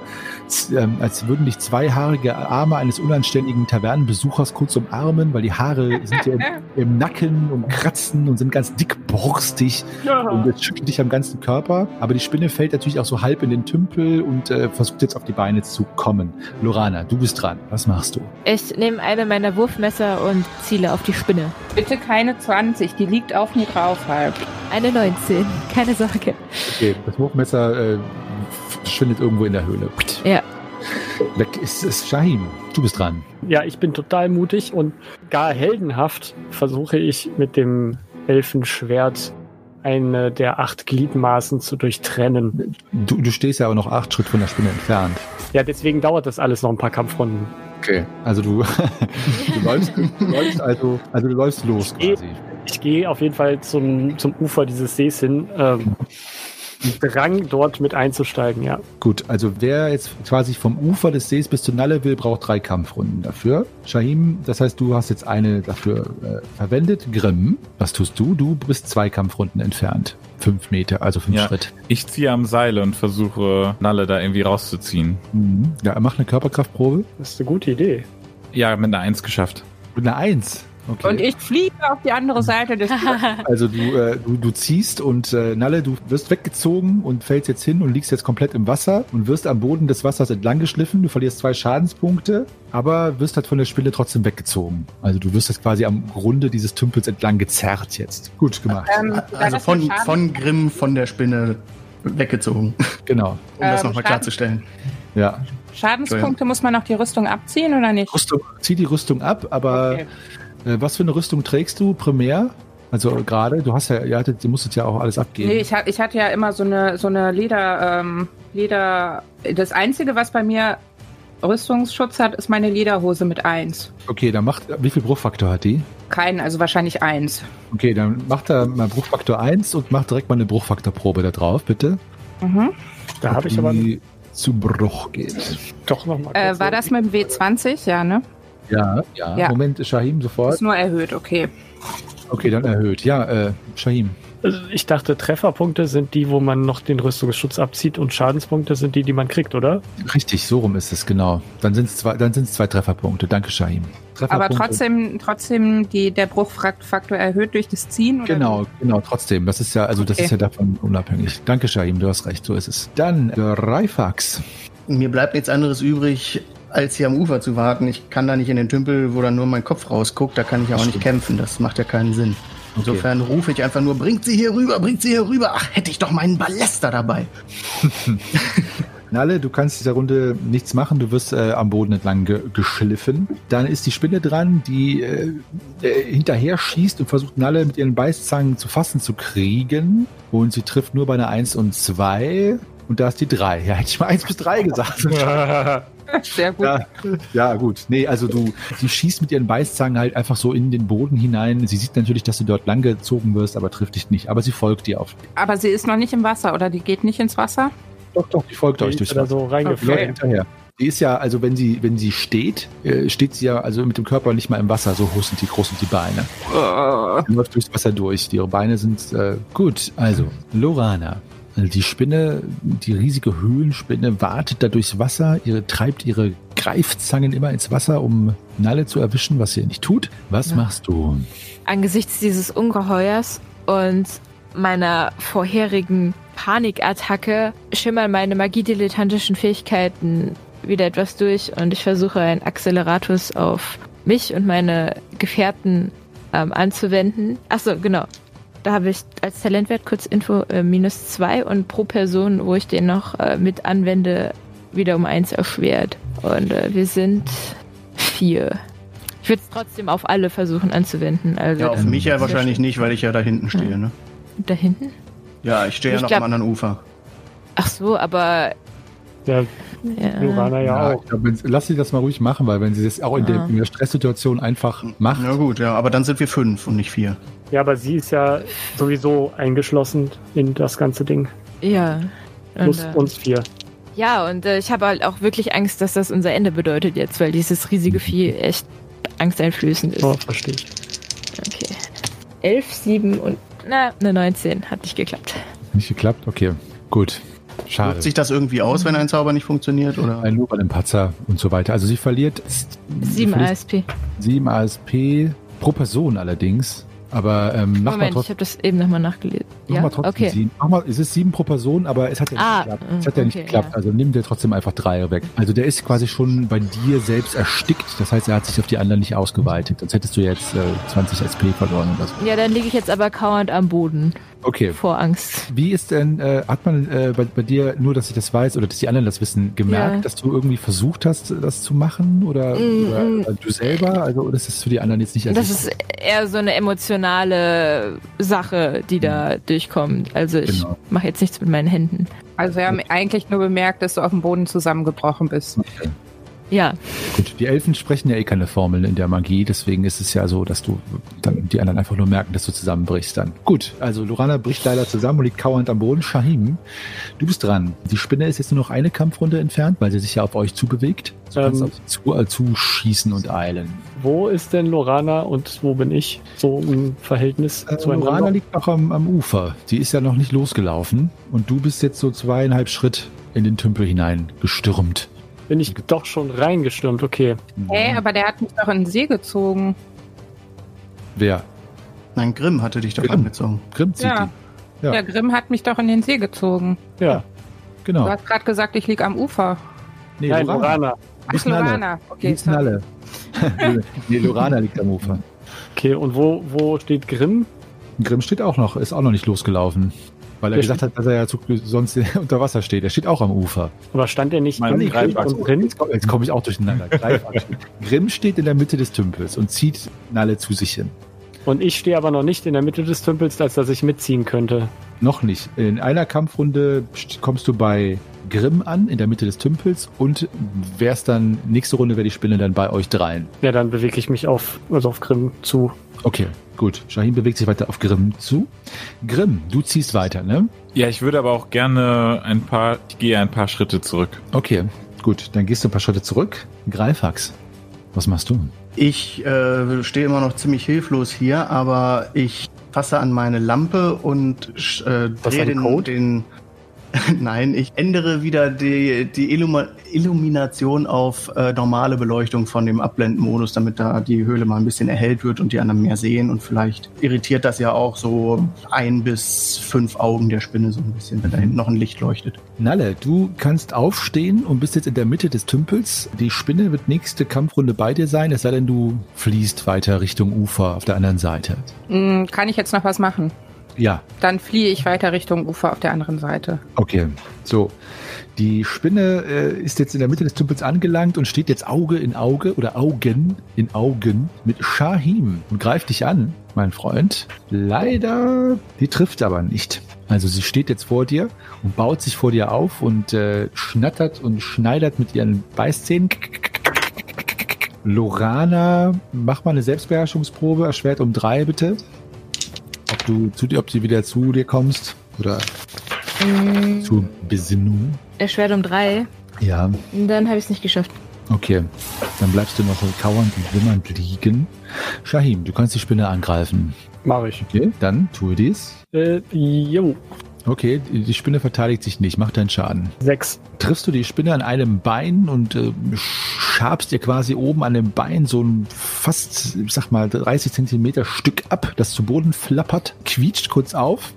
Speaker 8: ähm, als würden dich zwei haarige Arme eines unanständigen Tavernenbesuchers kurz umarmen, weil die Haare sind dir im, im Nacken und kratzen und sind ganz dickborstig und es schüttelt dich am ganzen Körper. Aber die Spinne fällt natürlich auch so halb in den Tümpel und äh, versucht jetzt auf die Beine zu kommen. Lorana, du bist dran. Was machst du?
Speaker 6: Ich nehme eine meiner Wurfmesser und ziele auf die Spinne.
Speaker 4: Bitte keine 20, die liegt auf mir drauf halt.
Speaker 6: Eine 19. Keine Sorge.
Speaker 8: Okay, das Wurfmesser äh, verschwindet irgendwo in der Höhle.
Speaker 6: Ja.
Speaker 8: Weg ist es Shahim. Du bist dran.
Speaker 3: Ja, ich bin total mutig und gar heldenhaft versuche ich mit dem Elfenschwert eine der acht Gliedmaßen zu durchtrennen.
Speaker 8: Du, du stehst ja aber noch acht Schritt von der Spinne entfernt.
Speaker 3: Ja, deswegen dauert das alles noch ein paar Kampfrunden.
Speaker 8: Okay. Also du, [LAUGHS] du, läufst, du läufst also, also du läufst los
Speaker 3: Ich-
Speaker 8: quasi.
Speaker 3: Ich gehe auf jeden Fall zum, zum Ufer dieses Sees hin. Ähm, Drang, dort mit einzusteigen, ja.
Speaker 8: Gut, also wer jetzt quasi vom Ufer des Sees bis zur Nalle will, braucht drei Kampfrunden dafür. Shahim, das heißt, du hast jetzt eine dafür äh, verwendet. Grimm, was tust du? Du bist zwei Kampfrunden entfernt. Fünf Meter, also fünf
Speaker 2: Ja.
Speaker 8: Schritt.
Speaker 2: Ich ziehe am Seil und versuche, Nalle da irgendwie rauszuziehen.
Speaker 8: Mhm. Ja, mach eine Körperkraftprobe.
Speaker 3: Das ist eine gute Idee.
Speaker 2: Ja, mit einer Eins geschafft.
Speaker 8: Mit einer Eins. Okay.
Speaker 4: Und ich fliege auf die andere Seite des [LAUGHS]
Speaker 8: Also du, äh, du, du ziehst und äh, Nalle, du wirst weggezogen und fällst jetzt hin und liegst jetzt komplett im Wasser und wirst am Boden des Wassers entlang geschliffen. Du verlierst zwei Schadenspunkte, aber wirst halt von der Spinne trotzdem weggezogen. Also du wirst jetzt quasi am Grunde dieses Tümpels entlang gezerrt jetzt. Gut gemacht.
Speaker 4: Ähm, war
Speaker 7: Also von, von Grimm, von der Spinne weggezogen, um
Speaker 8: Genau.
Speaker 7: das
Speaker 4: Ähm,
Speaker 7: nochmal klarzustellen.
Speaker 8: Ja.
Speaker 4: Schadenspunkte muss man noch die Rüstung abziehen oder nicht?
Speaker 8: Rüstung, zieh die Rüstung ab, aber
Speaker 4: Okay.
Speaker 8: Äh, was für eine Rüstung trägst du primär? Also gerade, du hast ja, ihr hattet, du musstet ja auch alles abgeben.
Speaker 4: Nee, ich, ha- ich hatte ja immer so eine, so eine Leder, ähm, Leder. Das Einzige, was bei mir Rüstungsschutz hat, ist meine Lederhose mit 1.
Speaker 8: Okay, dann macht, wie viel Bruchfaktor hat die?
Speaker 4: Keinen, also wahrscheinlich 1.
Speaker 8: Okay, dann macht er mal Bruchfaktor 1 und macht direkt mal eine Bruchfaktorprobe da drauf, bitte.
Speaker 4: Mhm.
Speaker 3: Da habe ich aber
Speaker 8: die zu Bruch geht.
Speaker 3: doch noch mal
Speaker 4: Äh,
Speaker 3: kurz-
Speaker 4: war das mit dem W20? Ja, ne?
Speaker 8: Ja, ja.
Speaker 4: Ja.
Speaker 8: Moment, Shahim sofort.
Speaker 4: Ist nur erhöht, okay.
Speaker 8: Okay, dann erhöht. Ja, äh, Shahim.
Speaker 3: Also ich dachte, Trefferpunkte sind die, wo man noch den Rüstungsschutz abzieht und Schadenspunkte sind die, die man kriegt, oder?
Speaker 8: Richtig, so rum ist es, genau. Dann sind es zwei, dann sind's zwei Trefferpunkte. Danke, Shahim.
Speaker 4: Aber trotzdem, trotzdem die, der Bruchfaktor erhöht durch das Ziehen? Oder
Speaker 8: Genau, genau, trotzdem. Das ist ja, also das
Speaker 4: Okay.
Speaker 8: ist ja davon unabhängig. Danke, Shahim, du hast recht, so ist es. Dann äh, Reifax.
Speaker 7: Mir bleibt nichts anderes übrig, als hier am Ufer zu warten. Ich kann da nicht in den Tümpel, wo dann nur mein Kopf rausguckt. Da kann ich ja auch nicht kämpfen. Das macht ja keinen Sinn. Insofern rufe ich einfach nur, bringt sie hier rüber, bringt sie hier rüber. Ach, hätte ich doch meinen Ballester dabei. [LAUGHS]
Speaker 8: Nalle, du kannst dieser Runde nichts machen, du wirst äh, am Boden entlang ge geschliffen. Dann ist die Spinne dran, die äh, äh, hinterher schießt und versucht Nalle mit ihren Beißzangen zu fassen zu kriegen. Und sie trifft nur bei einer 1 und 2. Und da ist die 3. Ja, hätte ich mal 1 bis 3 gesagt. [LAUGHS]
Speaker 4: Sehr gut.
Speaker 8: Ja, ja, gut. Nee, also du, sie schießt mit ihren Beißzangen halt einfach so in den Boden hinein. Sie sieht natürlich, dass du dort lang gezogen wirst, aber trifft dich nicht. Aber sie folgt dir auf.
Speaker 4: Aber sie ist noch nicht im Wasser, oder? Die geht nicht ins Wasser?
Speaker 8: Doch, doch, die folgt euch
Speaker 3: Die
Speaker 8: durchs
Speaker 3: ist da
Speaker 8: Wasser.
Speaker 3: so reingefallen.
Speaker 8: hinterher. Die ist ja, also wenn sie, wenn sie steht, äh, steht sie ja also mit dem Körper nicht mal im Wasser, so hoch sind die, groß sind die Beine.
Speaker 4: Äh,
Speaker 8: Sie läuft durchs Wasser durch. Ihre Beine sind äh, gut. Also, Lorana. Die Spinne, die riesige Höhlenspinne, wartet da durchs Wasser, ihre, treibt ihre Greifzangen immer ins Wasser, um Nalle zu erwischen, was sie nicht tut. Was
Speaker 6: Ja.
Speaker 8: machst du?
Speaker 6: Angesichts dieses Ungeheuers und meiner vorherigen Panikattacke schimmern meine magiedilettantischen Fähigkeiten wieder etwas durch und ich versuche einen Acceleratus auf mich und meine Gefährten ähm, anzuwenden. Achso, genau. Da habe ich als Talentwert kurz Info äh, minus zwei und pro Person, wo ich den noch äh, mit anwende, wieder um eins erschwert. Und äh, wir sind vier. Ich würde es trotzdem auf alle versuchen anzuwenden. Also
Speaker 7: Ja, auf mich ja wahrscheinlich nicht, weil ich ja da hinten stehe. Ne?
Speaker 6: Da hinten?
Speaker 7: Ja, ich stehe ja noch
Speaker 6: glaub-
Speaker 7: am anderen Ufer.
Speaker 6: Ach so, aber.
Speaker 3: Ja,
Speaker 6: Ja,
Speaker 3: Lorana ja, auch.
Speaker 8: ich glaub, wenn, lass sie das mal ruhig machen, weil wenn sie das auch in, der,
Speaker 6: Ah.
Speaker 8: in der Stresssituation einfach macht,
Speaker 7: Na gut, ja, aber dann sind wir fünf und nicht vier.
Speaker 3: Ja, aber sie ist ja sowieso eingeschlossen in das ganze Ding.
Speaker 6: ja. Und,
Speaker 3: Plus
Speaker 6: äh,
Speaker 3: uns vier.
Speaker 6: ja, und äh, ich habe halt auch wirklich Angst, dass das unser Ende bedeutet jetzt, weil dieses riesige Vieh echt angsteinflößend ist.
Speaker 3: Oh, verstehe ich.
Speaker 6: Okay. 11, 7 und. Na, eine 19. Hat nicht geklappt.
Speaker 8: nicht geklappt. Okay, gut. Schade.
Speaker 7: Wirkt sich das irgendwie aus, wenn ein Zauber nicht funktioniert? Oder?
Speaker 8: Ein nur bei dem Patzer und so weiter. Also sie verliert
Speaker 6: 7
Speaker 8: verliert
Speaker 6: ASP.
Speaker 8: 7 ASP pro Person allerdings.
Speaker 5: Aber ähm, mach mal
Speaker 6: Moment, ich
Speaker 5: trotzdem.
Speaker 6: habe das eben nochmal nachgelesen.
Speaker 5: Mach
Speaker 6: Ja,
Speaker 5: mal trotzdem
Speaker 6: okay.
Speaker 5: sieben. Mach mal, es ist sieben pro Person, aber es hat ja nicht
Speaker 6: Ah,
Speaker 5: geklappt.
Speaker 6: äh,
Speaker 5: Es hat ja nicht
Speaker 6: okay,
Speaker 5: geklappt.
Speaker 6: ja.
Speaker 5: Also nimm dir trotzdem einfach drei weg. Also der ist quasi schon bei dir selbst erstickt. Das heißt, er hat sich auf die anderen nicht ausgeweitet. Sonst hättest du jetzt äh, 20 SP verloren oder so.
Speaker 6: Ja, dann liege ich jetzt aber kauernd am Boden
Speaker 5: Okay.
Speaker 6: vor Angst.
Speaker 5: Wie ist denn, äh, hat man äh, bei, bei dir, nur dass ich das weiß oder dass die anderen das wissen, gemerkt,
Speaker 6: Ja.
Speaker 5: dass du irgendwie versucht hast, das zu machen? Oder,
Speaker 6: Mm,
Speaker 5: oder,
Speaker 6: mm.
Speaker 5: oder du selber? Also, oder ist das für die anderen jetzt nicht
Speaker 6: Das ist eher so eine emotionale Sache, die da durchkommt. Also ich
Speaker 5: Genau.
Speaker 6: mache jetzt nichts mit meinen Händen.
Speaker 4: Also wir haben eigentlich nur bemerkt, dass du auf dem Boden zusammengebrochen bist.
Speaker 6: Ja,
Speaker 5: Gut, die Elfen sprechen ja eh keine Formeln in der Magie, deswegen ist es ja so, dass du dann die anderen einfach nur merken, dass du zusammenbrichst dann. Gut, also Lorana bricht leider zusammen und liegt kauernd am Boden. Shahim, du bist dran. Die Spinne ist jetzt nur noch eine Kampfrunde entfernt, weil sie sich ja auf euch zubewegt. Du kannst
Speaker 3: Ähm.
Speaker 5: auf sie zu, äh, zuschießen und eilen.
Speaker 3: Wo ist denn Lorana und wo bin ich? So im Verhältnis
Speaker 5: Äh,
Speaker 3: zueinander?
Speaker 5: Lorana liegt noch am, am Ufer. Die ist ja noch nicht losgelaufen und du bist jetzt so zweieinhalb Schritt in den Tümpel hinein gestürmt.
Speaker 3: Bin ich doch schon reingestürmt, okay.
Speaker 4: Hey, aber der hat mich doch in den See gezogen.
Speaker 5: Wer?
Speaker 7: Nein, Grimm hatte dich doch
Speaker 5: Grimm.
Speaker 7: angezogen.
Speaker 5: Grimm zieht
Speaker 4: Ja.
Speaker 5: die. Ja.
Speaker 4: Der Grimm hat mich doch in den See gezogen.
Speaker 3: Ja,
Speaker 5: Genau.
Speaker 4: Du hast gerade gesagt, ich lieg am Ufer.
Speaker 5: Nee,
Speaker 3: nein, Lorana.
Speaker 4: Ach. Lorana. Okay.
Speaker 5: Nalle. [LAUGHS] nee, Lorana liegt am Ufer.
Speaker 3: Okay, und wo, wo steht Grimm?
Speaker 5: Grimm steht auch noch, ist auch noch nicht losgelaufen. Weil er
Speaker 3: Der
Speaker 5: gesagt hat, dass er ja zu, sonst [LAUGHS] unter Wasser steht. Er steht auch am Ufer.
Speaker 3: Aber stand er nicht
Speaker 5: Nee,
Speaker 3: Grimm
Speaker 2: Greifachs.
Speaker 3: und?
Speaker 5: Jetzt komme komm ich auch durcheinander. [LAUGHS] Grimm steht in der Mitte des Tümpels und zieht Nalle zu sich hin.
Speaker 3: Und ich stehe aber noch nicht in der Mitte des Tümpels, als dass ich mitziehen könnte.
Speaker 5: Noch nicht. In einer Kampfrunde st- kommst du bei Grimm an, in der Mitte des Tümpels und wär's dann, nächste Runde wäre die Spinne dann bei euch dreien.
Speaker 3: Ja, dann bewege ich mich auf, also auf Grimm zu.
Speaker 5: Okay, gut. Shahim bewegt sich weiter auf Grimm zu. Grimm, du ziehst weiter, ne?
Speaker 2: Ja, ich würde aber auch gerne ein paar, ich gehe ein paar Schritte zurück.
Speaker 5: Okay, gut. Dann gehst du ein paar Schritte zurück. Greifax, was machst du?
Speaker 7: Ich äh, stehe immer noch ziemlich hilflos hier, aber ich fasse an meine Lampe und äh, drehe den, den [LAUGHS] Nein, ich ändere wieder die, die Illuma Illumination auf äh, normale Beleuchtung von dem Abblendmodus, damit da die Höhle mal ein bisschen erhellt wird und die anderen mehr sehen. Und vielleicht irritiert das ja auch so ein bis fünf Augen der Spinne so ein bisschen, wenn da hinten noch ein Licht leuchtet.
Speaker 5: Nalle, du kannst aufstehen und bist jetzt in der Mitte des Tümpels. Die Spinne wird nächste Kampfrunde bei dir sein, es sei denn, du fließt weiter Richtung Ufer auf der anderen Seite.
Speaker 4: Hm, Kann ich jetzt noch was machen?
Speaker 5: Ja,
Speaker 4: Dann fliehe ich weiter Richtung Ufer auf der anderen Seite.
Speaker 5: okay. So. Die Spinne äh, ist jetzt in der Mitte des Tümpels angelangt und steht jetzt Auge in Auge oder Augen in Augen mit Shahim und greift dich an, mein Freund. Leider, die trifft aber nicht. Also sie steht jetzt vor dir und baut sich vor dir auf und äh, schnattert und schneidert mit ihren Beißzähnen. Lorana, mach mal eine Selbstbeherrschungsprobe, erschwert um drei bitte. Ob du zu dir, ob sie wieder zu dir kommst oder zur Besinnung.
Speaker 6: Erschwert um drei.
Speaker 5: Ja,
Speaker 6: Dann habe ich es nicht geschafft.
Speaker 5: okay. Dann bleibst du noch kauernd und wimmernd liegen. Shahim, du kannst die Spinne angreifen.
Speaker 3: Mache ich.
Speaker 5: Okay, dann tue dies.
Speaker 3: Äh, jo.
Speaker 5: Okay, die Spinne verteidigt sich nicht, macht deinen Schaden.
Speaker 3: Sechs.
Speaker 5: Triffst du die Spinne an einem Bein und äh, schabst ihr quasi oben an dem Bein so ein fast, ich sag mal, 30 Zentimeter Stück ab, das zu Boden flappert, quietscht kurz auf.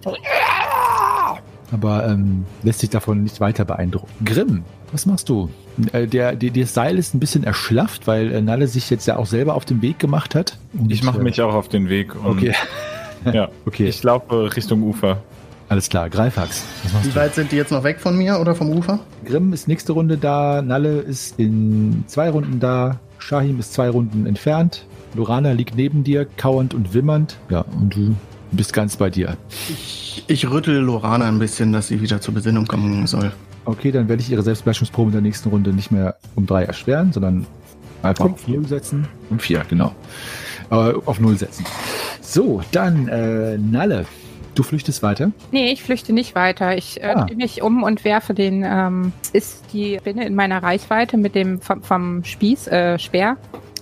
Speaker 5: Aber ähm, lässt sich davon nicht weiter beeindrucken. Grimm, was machst du? Äh, der, die, das Seil ist ein bisschen erschlafft, weil äh, Nalle sich jetzt ja auch selber auf den Weg gemacht hat. Und,
Speaker 2: Ich mache
Speaker 5: äh,
Speaker 2: mich auch auf den Weg. Und,
Speaker 5: Okay, [LAUGHS]
Speaker 2: Ja,
Speaker 5: okay,
Speaker 2: ich laufe Richtung Ufer.
Speaker 5: Alles klar. Greifax,
Speaker 7: Wie
Speaker 5: du?
Speaker 7: weit sind die jetzt noch weg von mir oder vom Ufer?
Speaker 5: Grimm ist nächste Runde da, Nalle ist in zwei Runden da, Shahim ist zwei Runden entfernt, Lorana liegt neben dir, kauernd und wimmernd. Ja, und du bist ganz bei dir.
Speaker 7: Ich, ich rüttel Lorana ein bisschen, dass sie wieder zur Besinnung kommen soll.
Speaker 5: Okay, dann werde ich ihre Selbstbeherrschungsprobe in der nächsten Runde nicht mehr um drei erschweren, sondern einfach auf null setzen. Um vier, genau. Aber auf null setzen. So, dann äh, Nalle. Du flüchtest weiter.
Speaker 4: Nee, ich flüchte nicht weiter. Ich äh,
Speaker 5: Ah.
Speaker 4: drehe mich um und werfe den, ähm, ist die Spinne in meiner Reichweite mit dem vom, vom Spieß, äh, Speer.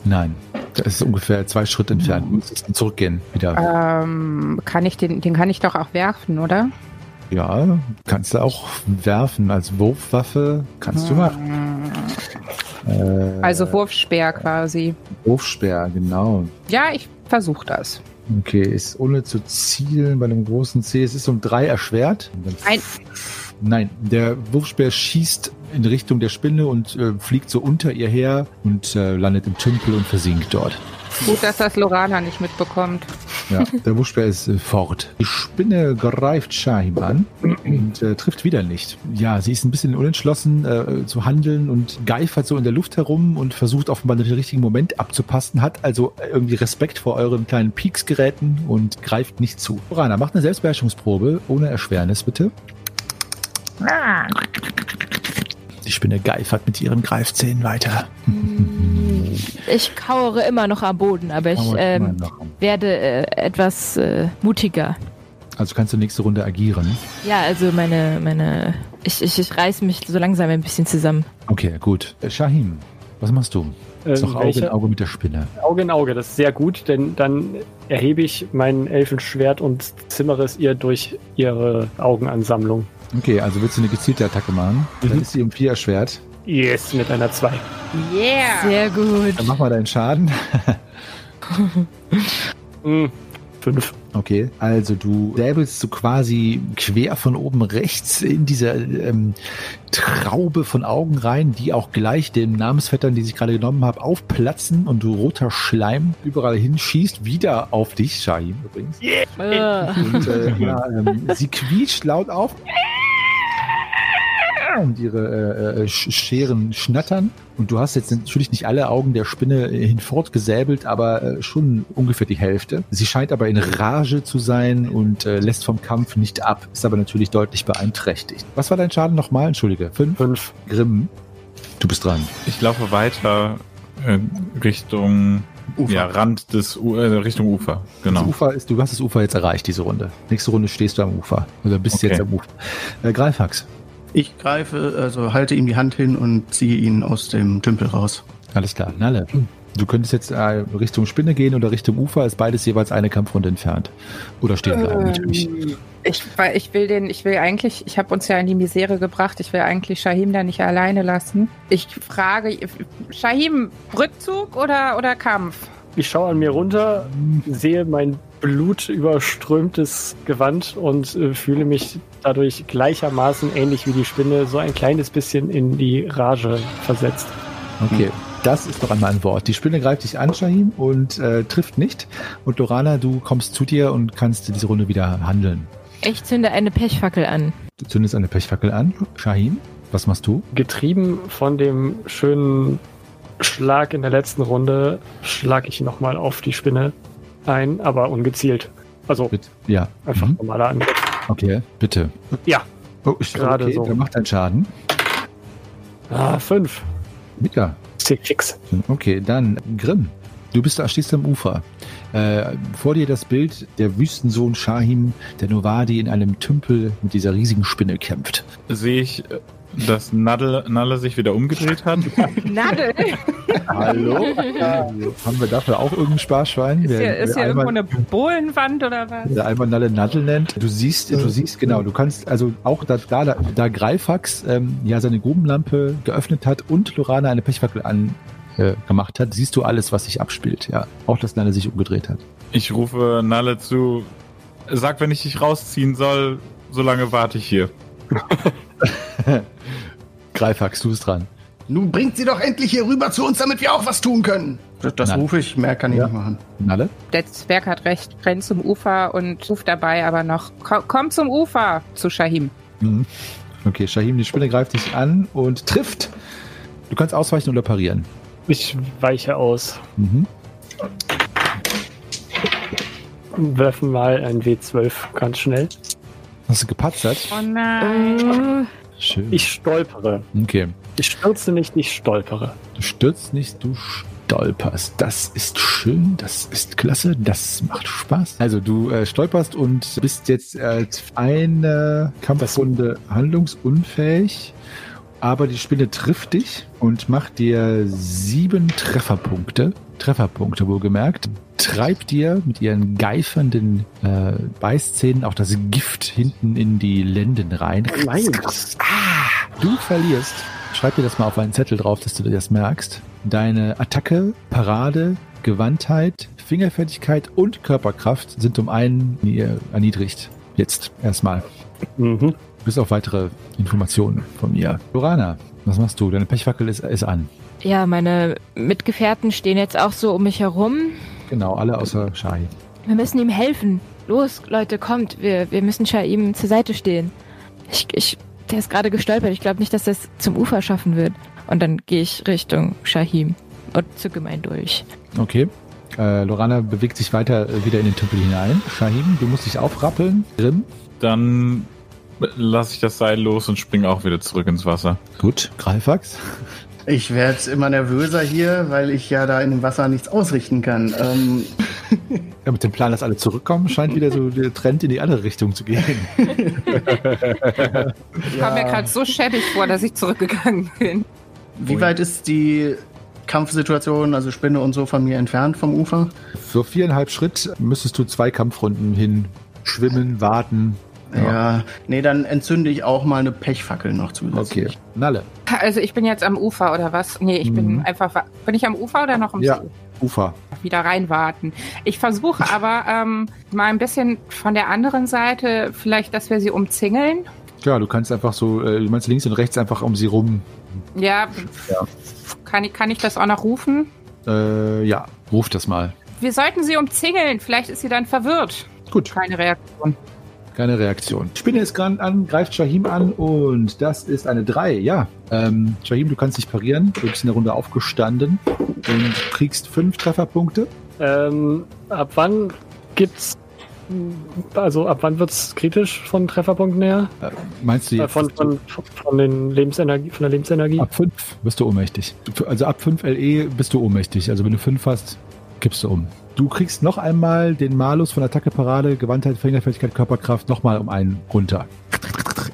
Speaker 5: Nein, das ist ungefähr zwei Schritte entfernt. Du dann zurückgehen wieder.
Speaker 4: Ähm, kann ich den, den kann ich doch auch werfen, oder?
Speaker 5: Ja, kannst du auch werfen als Wurfwaffe. Kannst du machen. Äh,
Speaker 4: Also Wurfspeer quasi.
Speaker 5: Wurfspeer, genau.
Speaker 4: Ja, ich versuche das.
Speaker 5: Okay, ist ohne zu zielen bei einem großen C. Es ist um drei erschwert.
Speaker 4: Ein-
Speaker 5: Nein, der Wurfspeer schießt in Richtung der Spinne und äh, fliegt so unter ihr her und äh, landet im Tümpel und versinkt dort.
Speaker 4: Gut, dass das Lorana nicht mitbekommt.
Speaker 5: Ja, der Wurfspeer ist äh, fort. Die Spinne greift Shahim an und äh, trifft wieder nicht. Ja, sie ist ein bisschen unentschlossen äh, zu handeln und geifert so in der Luft herum und versucht offenbar den richtigen Moment abzupassen, hat also irgendwie Respekt vor euren kleinen Peaksgeräten und greift nicht zu. Rana, macht eine Selbstbeherrschungsprobe ohne Erschwernis, bitte. Die Spinne geifert mit ihren Greifzähnen weiter.
Speaker 6: Ich kauere immer noch am Boden, aber ich ähm, werde äh, etwas äh, mutiger.
Speaker 5: Also kannst du nächste Runde agieren.
Speaker 6: Ja, also meine, meine, ich, ich, ich reiß mich so langsam ein bisschen zusammen.
Speaker 5: Okay, gut. Äh, Shahim, was machst du?
Speaker 3: Ähm,
Speaker 5: Ist doch Auge in Auge mit der Spinne.
Speaker 3: Auge in Auge, das ist sehr gut, denn dann erhebe ich mein Elfenschwert und zimmere es ihr durch ihre Augenansammlung.
Speaker 5: Okay, also willst du eine gezielte Attacke machen? Dann
Speaker 3: Mhm.
Speaker 5: ist sie um vier erschwert.
Speaker 3: Yes, mit einer 2.
Speaker 4: Yeah!
Speaker 6: Sehr gut.
Speaker 5: Dann mach mal deinen Schaden. [LAUGHS]
Speaker 3: Hm, 5.
Speaker 5: Okay, also du säbelst so quasi quer von oben rechts in diese ähm, Traube von Augen rein, die auch gleich den Namensvettern, die ich gerade genommen habe, aufplatzen und du roter Schleim überall hinschießt, wieder auf dich, Shahim übrigens.
Speaker 6: Äh,
Speaker 5: Und äh, ja, ähm, sie quietscht laut auf. Und ihre äh, äh, Sch- Scheren schnattern. Und du hast jetzt natürlich nicht alle Augen der Spinne äh, hinfort gesäbelt, aber äh, schon ungefähr die Hälfte. Sie scheint aber in Rage zu sein und äh, lässt vom Kampf nicht ab, ist aber natürlich deutlich beeinträchtigt. Was war dein Schaden nochmal? Entschuldige. Fünf?
Speaker 3: 5.
Speaker 5: Grimm. Du bist dran.
Speaker 2: Ich laufe weiter äh, Richtung
Speaker 7: Ufer.
Speaker 2: Ja, Rand des U äh, Richtung Ufer. Genau.
Speaker 5: Das Ufer ist, du hast das Ufer jetzt erreicht, diese Runde. Nächste Runde stehst du am Ufer. Oder bist
Speaker 2: Okay.
Speaker 5: jetzt am Ufer. Äh, Greifax.
Speaker 7: Ich greife, also halte ihm die Hand hin und ziehe ihn aus dem Tümpel raus.
Speaker 5: Alles klar, Nalle. Du könntest jetzt äh, Richtung Spinne gehen oder Richtung Ufer, ist beides jeweils eine Kampfrunde entfernt. Oder stehen bleiben natürlich.
Speaker 4: Ähm, Ich, weil ich will den, ich will eigentlich, ich habe uns ja in die Misere gebracht, ich will eigentlich Shahim da nicht alleine lassen. Ich frage, Shahim, Rückzug oder, oder Kampf?
Speaker 3: Ich schaue an mir runter, sehe mein blutüberströmtes Gewand und äh, fühle mich dadurch gleichermaßen ähnlich wie die Spinne so ein kleines bisschen in die Rage versetzt.
Speaker 5: Okay, das ist doch einmal ein Wort. Die Spinne greift dich an, Shahim, und äh, trifft nicht. Und Lorana, du kommst zu dir und kannst diese Runde wieder handeln.
Speaker 6: ich zünde eine Pechfackel an.
Speaker 5: Du zündest eine Pechfackel an. Shahim, was machst du?
Speaker 3: Getrieben von dem schönen Schlag in der letzten Runde schlage ich nochmal auf die Spinne ein, aber ungezielt. Also
Speaker 5: Bitte. Ja.
Speaker 3: einfach
Speaker 5: Mhm.
Speaker 3: normaler Angriff.
Speaker 5: Okay, bitte.
Speaker 3: Ja.
Speaker 5: Oh, ich,
Speaker 3: Gerade
Speaker 5: okay,
Speaker 3: so.
Speaker 5: Wer macht deinen Schaden?
Speaker 3: Ah, fünf.
Speaker 5: Mika.
Speaker 3: Ist fix.
Speaker 5: Okay, dann Grimm. Du bist da, stehst am Ufer. Äh, vor dir das Bild der Wüstensohn Shahim, der Novadi in einem Tümpel mit dieser riesigen Spinne kämpft.
Speaker 2: Sehe ich, äh, dass Nadel, Nalle sich wieder umgedreht hat. [LAUGHS]
Speaker 4: Nadel?
Speaker 5: Hallo? Haben wir dafür auch irgendein Sparschwein?
Speaker 4: Ist
Speaker 5: Wer-
Speaker 4: hier, ist
Speaker 5: wer
Speaker 4: hier irgendwo
Speaker 5: einmal-
Speaker 4: eine Bohlenwand oder was?
Speaker 5: der einmal Nalle Nadel nennt. Du siehst, du siehst genau, du kannst also auch da, da, da Greifax ähm, ja seine Grubenlampe geöffnet hat und Lorana eine Pechfackel an äh, gemacht hat, siehst du alles, was sich abspielt. Ja, auch dass Nalle sich umgedreht hat.
Speaker 2: Ich rufe Nalle zu. Sag, wenn ich dich rausziehen soll, solange warte ich hier. [LAUGHS]
Speaker 5: Greifax, du bist dran.
Speaker 7: Nun bringt sie doch endlich hier rüber zu uns, damit wir auch was tun können. Das, das rufe ich, mehr kann ich
Speaker 5: Ja.
Speaker 7: nicht machen.
Speaker 5: Nalle?
Speaker 4: Der Zwerg hat recht, rennt zum Ufer und ruft dabei aber noch, komm, komm zum Ufer zu Shahim.
Speaker 5: Mhm. Okay, Shahim, die Spinne greift dich an und trifft. Du kannst ausweichen oder parieren.
Speaker 3: Ich weiche aus.
Speaker 5: Mhm.
Speaker 3: Werfen mal ein W12 ganz schnell.
Speaker 5: Hast du gepatzert?
Speaker 4: Oh nein.
Speaker 6: Äh,
Speaker 5: Schön.
Speaker 3: Ich stolpere.
Speaker 5: okay.
Speaker 3: Ich stürze nicht, ich stolpere.
Speaker 5: Du stürzt nicht, du stolperst. Das ist schön, das ist klasse, das macht Spaß. Also du äh, stolperst und bist jetzt äh, eine Kampfrunde handlungsunfähig, aber die Spinne trifft dich und macht dir sieben Trefferpunkte. Trefferpunkte wohlgemerkt. Treibt dir mit ihren geifernden äh, Beißzähnen auch das Gift hinten in die Lenden rein.
Speaker 3: Nein.
Speaker 5: Ah, du verlierst schreib dir das mal auf einen Zettel drauf, dass du dir das merkst. Deine Attacke, Parade, Gewandtheit, Fingerfertigkeit und Körperkraft sind um einen erniedrigt. Jetzt erstmal.
Speaker 3: Mhm.
Speaker 5: Bis auf weitere Informationen von mir. Lorana, was machst du? Deine Pechfackel ist, ist an.
Speaker 6: Ja, meine Mitgefährten stehen jetzt auch so um mich herum.
Speaker 5: Genau, alle außer Shai.
Speaker 6: Wir müssen ihm helfen. Los, Leute, kommt. Wir, wir müssen Shaim zur Seite stehen. Ich, ich, der ist gerade gestolpert. Ich glaube nicht, dass das zum Ufer schaffen wird. Und dann gehe ich Richtung Shahim und zücke mein Dolch.
Speaker 5: Okay. Äh, Lorana bewegt sich weiter äh, wieder in den Tümpel hinein. Shahim, du musst dich aufrappeln. Grimm.
Speaker 2: Dann lasse ich das Seil los und springe auch wieder zurück ins Wasser.
Speaker 5: Gut. Greifax.
Speaker 7: Ich werde immer nervöser hier, weil ich ja da in dem Wasser nichts ausrichten kann. Ähm,
Speaker 5: Ja, mit dem Plan, dass alle zurückkommen, scheint wieder so der Trend in die andere Richtung zu gehen.
Speaker 4: Ich kam mir gerade so schäbig vor, dass ich zurückgegangen bin.
Speaker 7: wie weit ist die Kampfsituation, also Spinne und so von mir entfernt vom Ufer?
Speaker 5: Für viereinhalb Schritt müsstest du zwei Kampfrunden hin schwimmen, warten.
Speaker 7: Ja. nee, dann entzünde ich auch mal eine Pechfackel noch zusätzlich.
Speaker 5: Okay. Nalle.
Speaker 4: Also ich bin jetzt am Ufer oder was? Nee, ich
Speaker 5: Mhm.
Speaker 4: bin einfach. bin ich am Ufer oder noch im
Speaker 5: Ja.
Speaker 4: See?
Speaker 5: Ufer.
Speaker 4: Wieder reinwarten. Ich versuche aber ähm, mal ein bisschen von der anderen Seite, vielleicht, dass wir sie umzingeln.
Speaker 5: Ja, du kannst einfach so, äh, du meinst links und rechts einfach um sie rum.
Speaker 4: Ja,
Speaker 5: Ja.
Speaker 4: Kann, ich, kann ich das auch noch rufen?
Speaker 5: Äh, ja, ruf das mal.
Speaker 4: Wir sollten sie umzingeln. Vielleicht ist sie dann verwirrt.
Speaker 5: Gut,
Speaker 4: Keine Reaktion.
Speaker 5: Keine Reaktion. Spinne ist gerade an, greift Shahim an und das ist eine 3. Ja, ähm, Shahim, du kannst dich parieren. Du bist in der Runde aufgestanden und kriegst fünf Trefferpunkte.
Speaker 3: Ähm, ab wann gibt's. Also ab wann wird's kritisch von Trefferpunkten her?
Speaker 5: Äh, meinst du
Speaker 3: Äh,
Speaker 5: jetzt?
Speaker 3: von, von, von, den Lebensenergie, von der Lebensenergie?
Speaker 5: Ab 5 bist du ohnmächtig. Also ab 5 LE bist du ohnmächtig. Also wenn du 5 hast, kippst du um. Du kriegst noch einmal den Malus von Attacke, Parade, Gewandtheit, Fingerfertigkeit, Körperkraft nochmal um einen runter.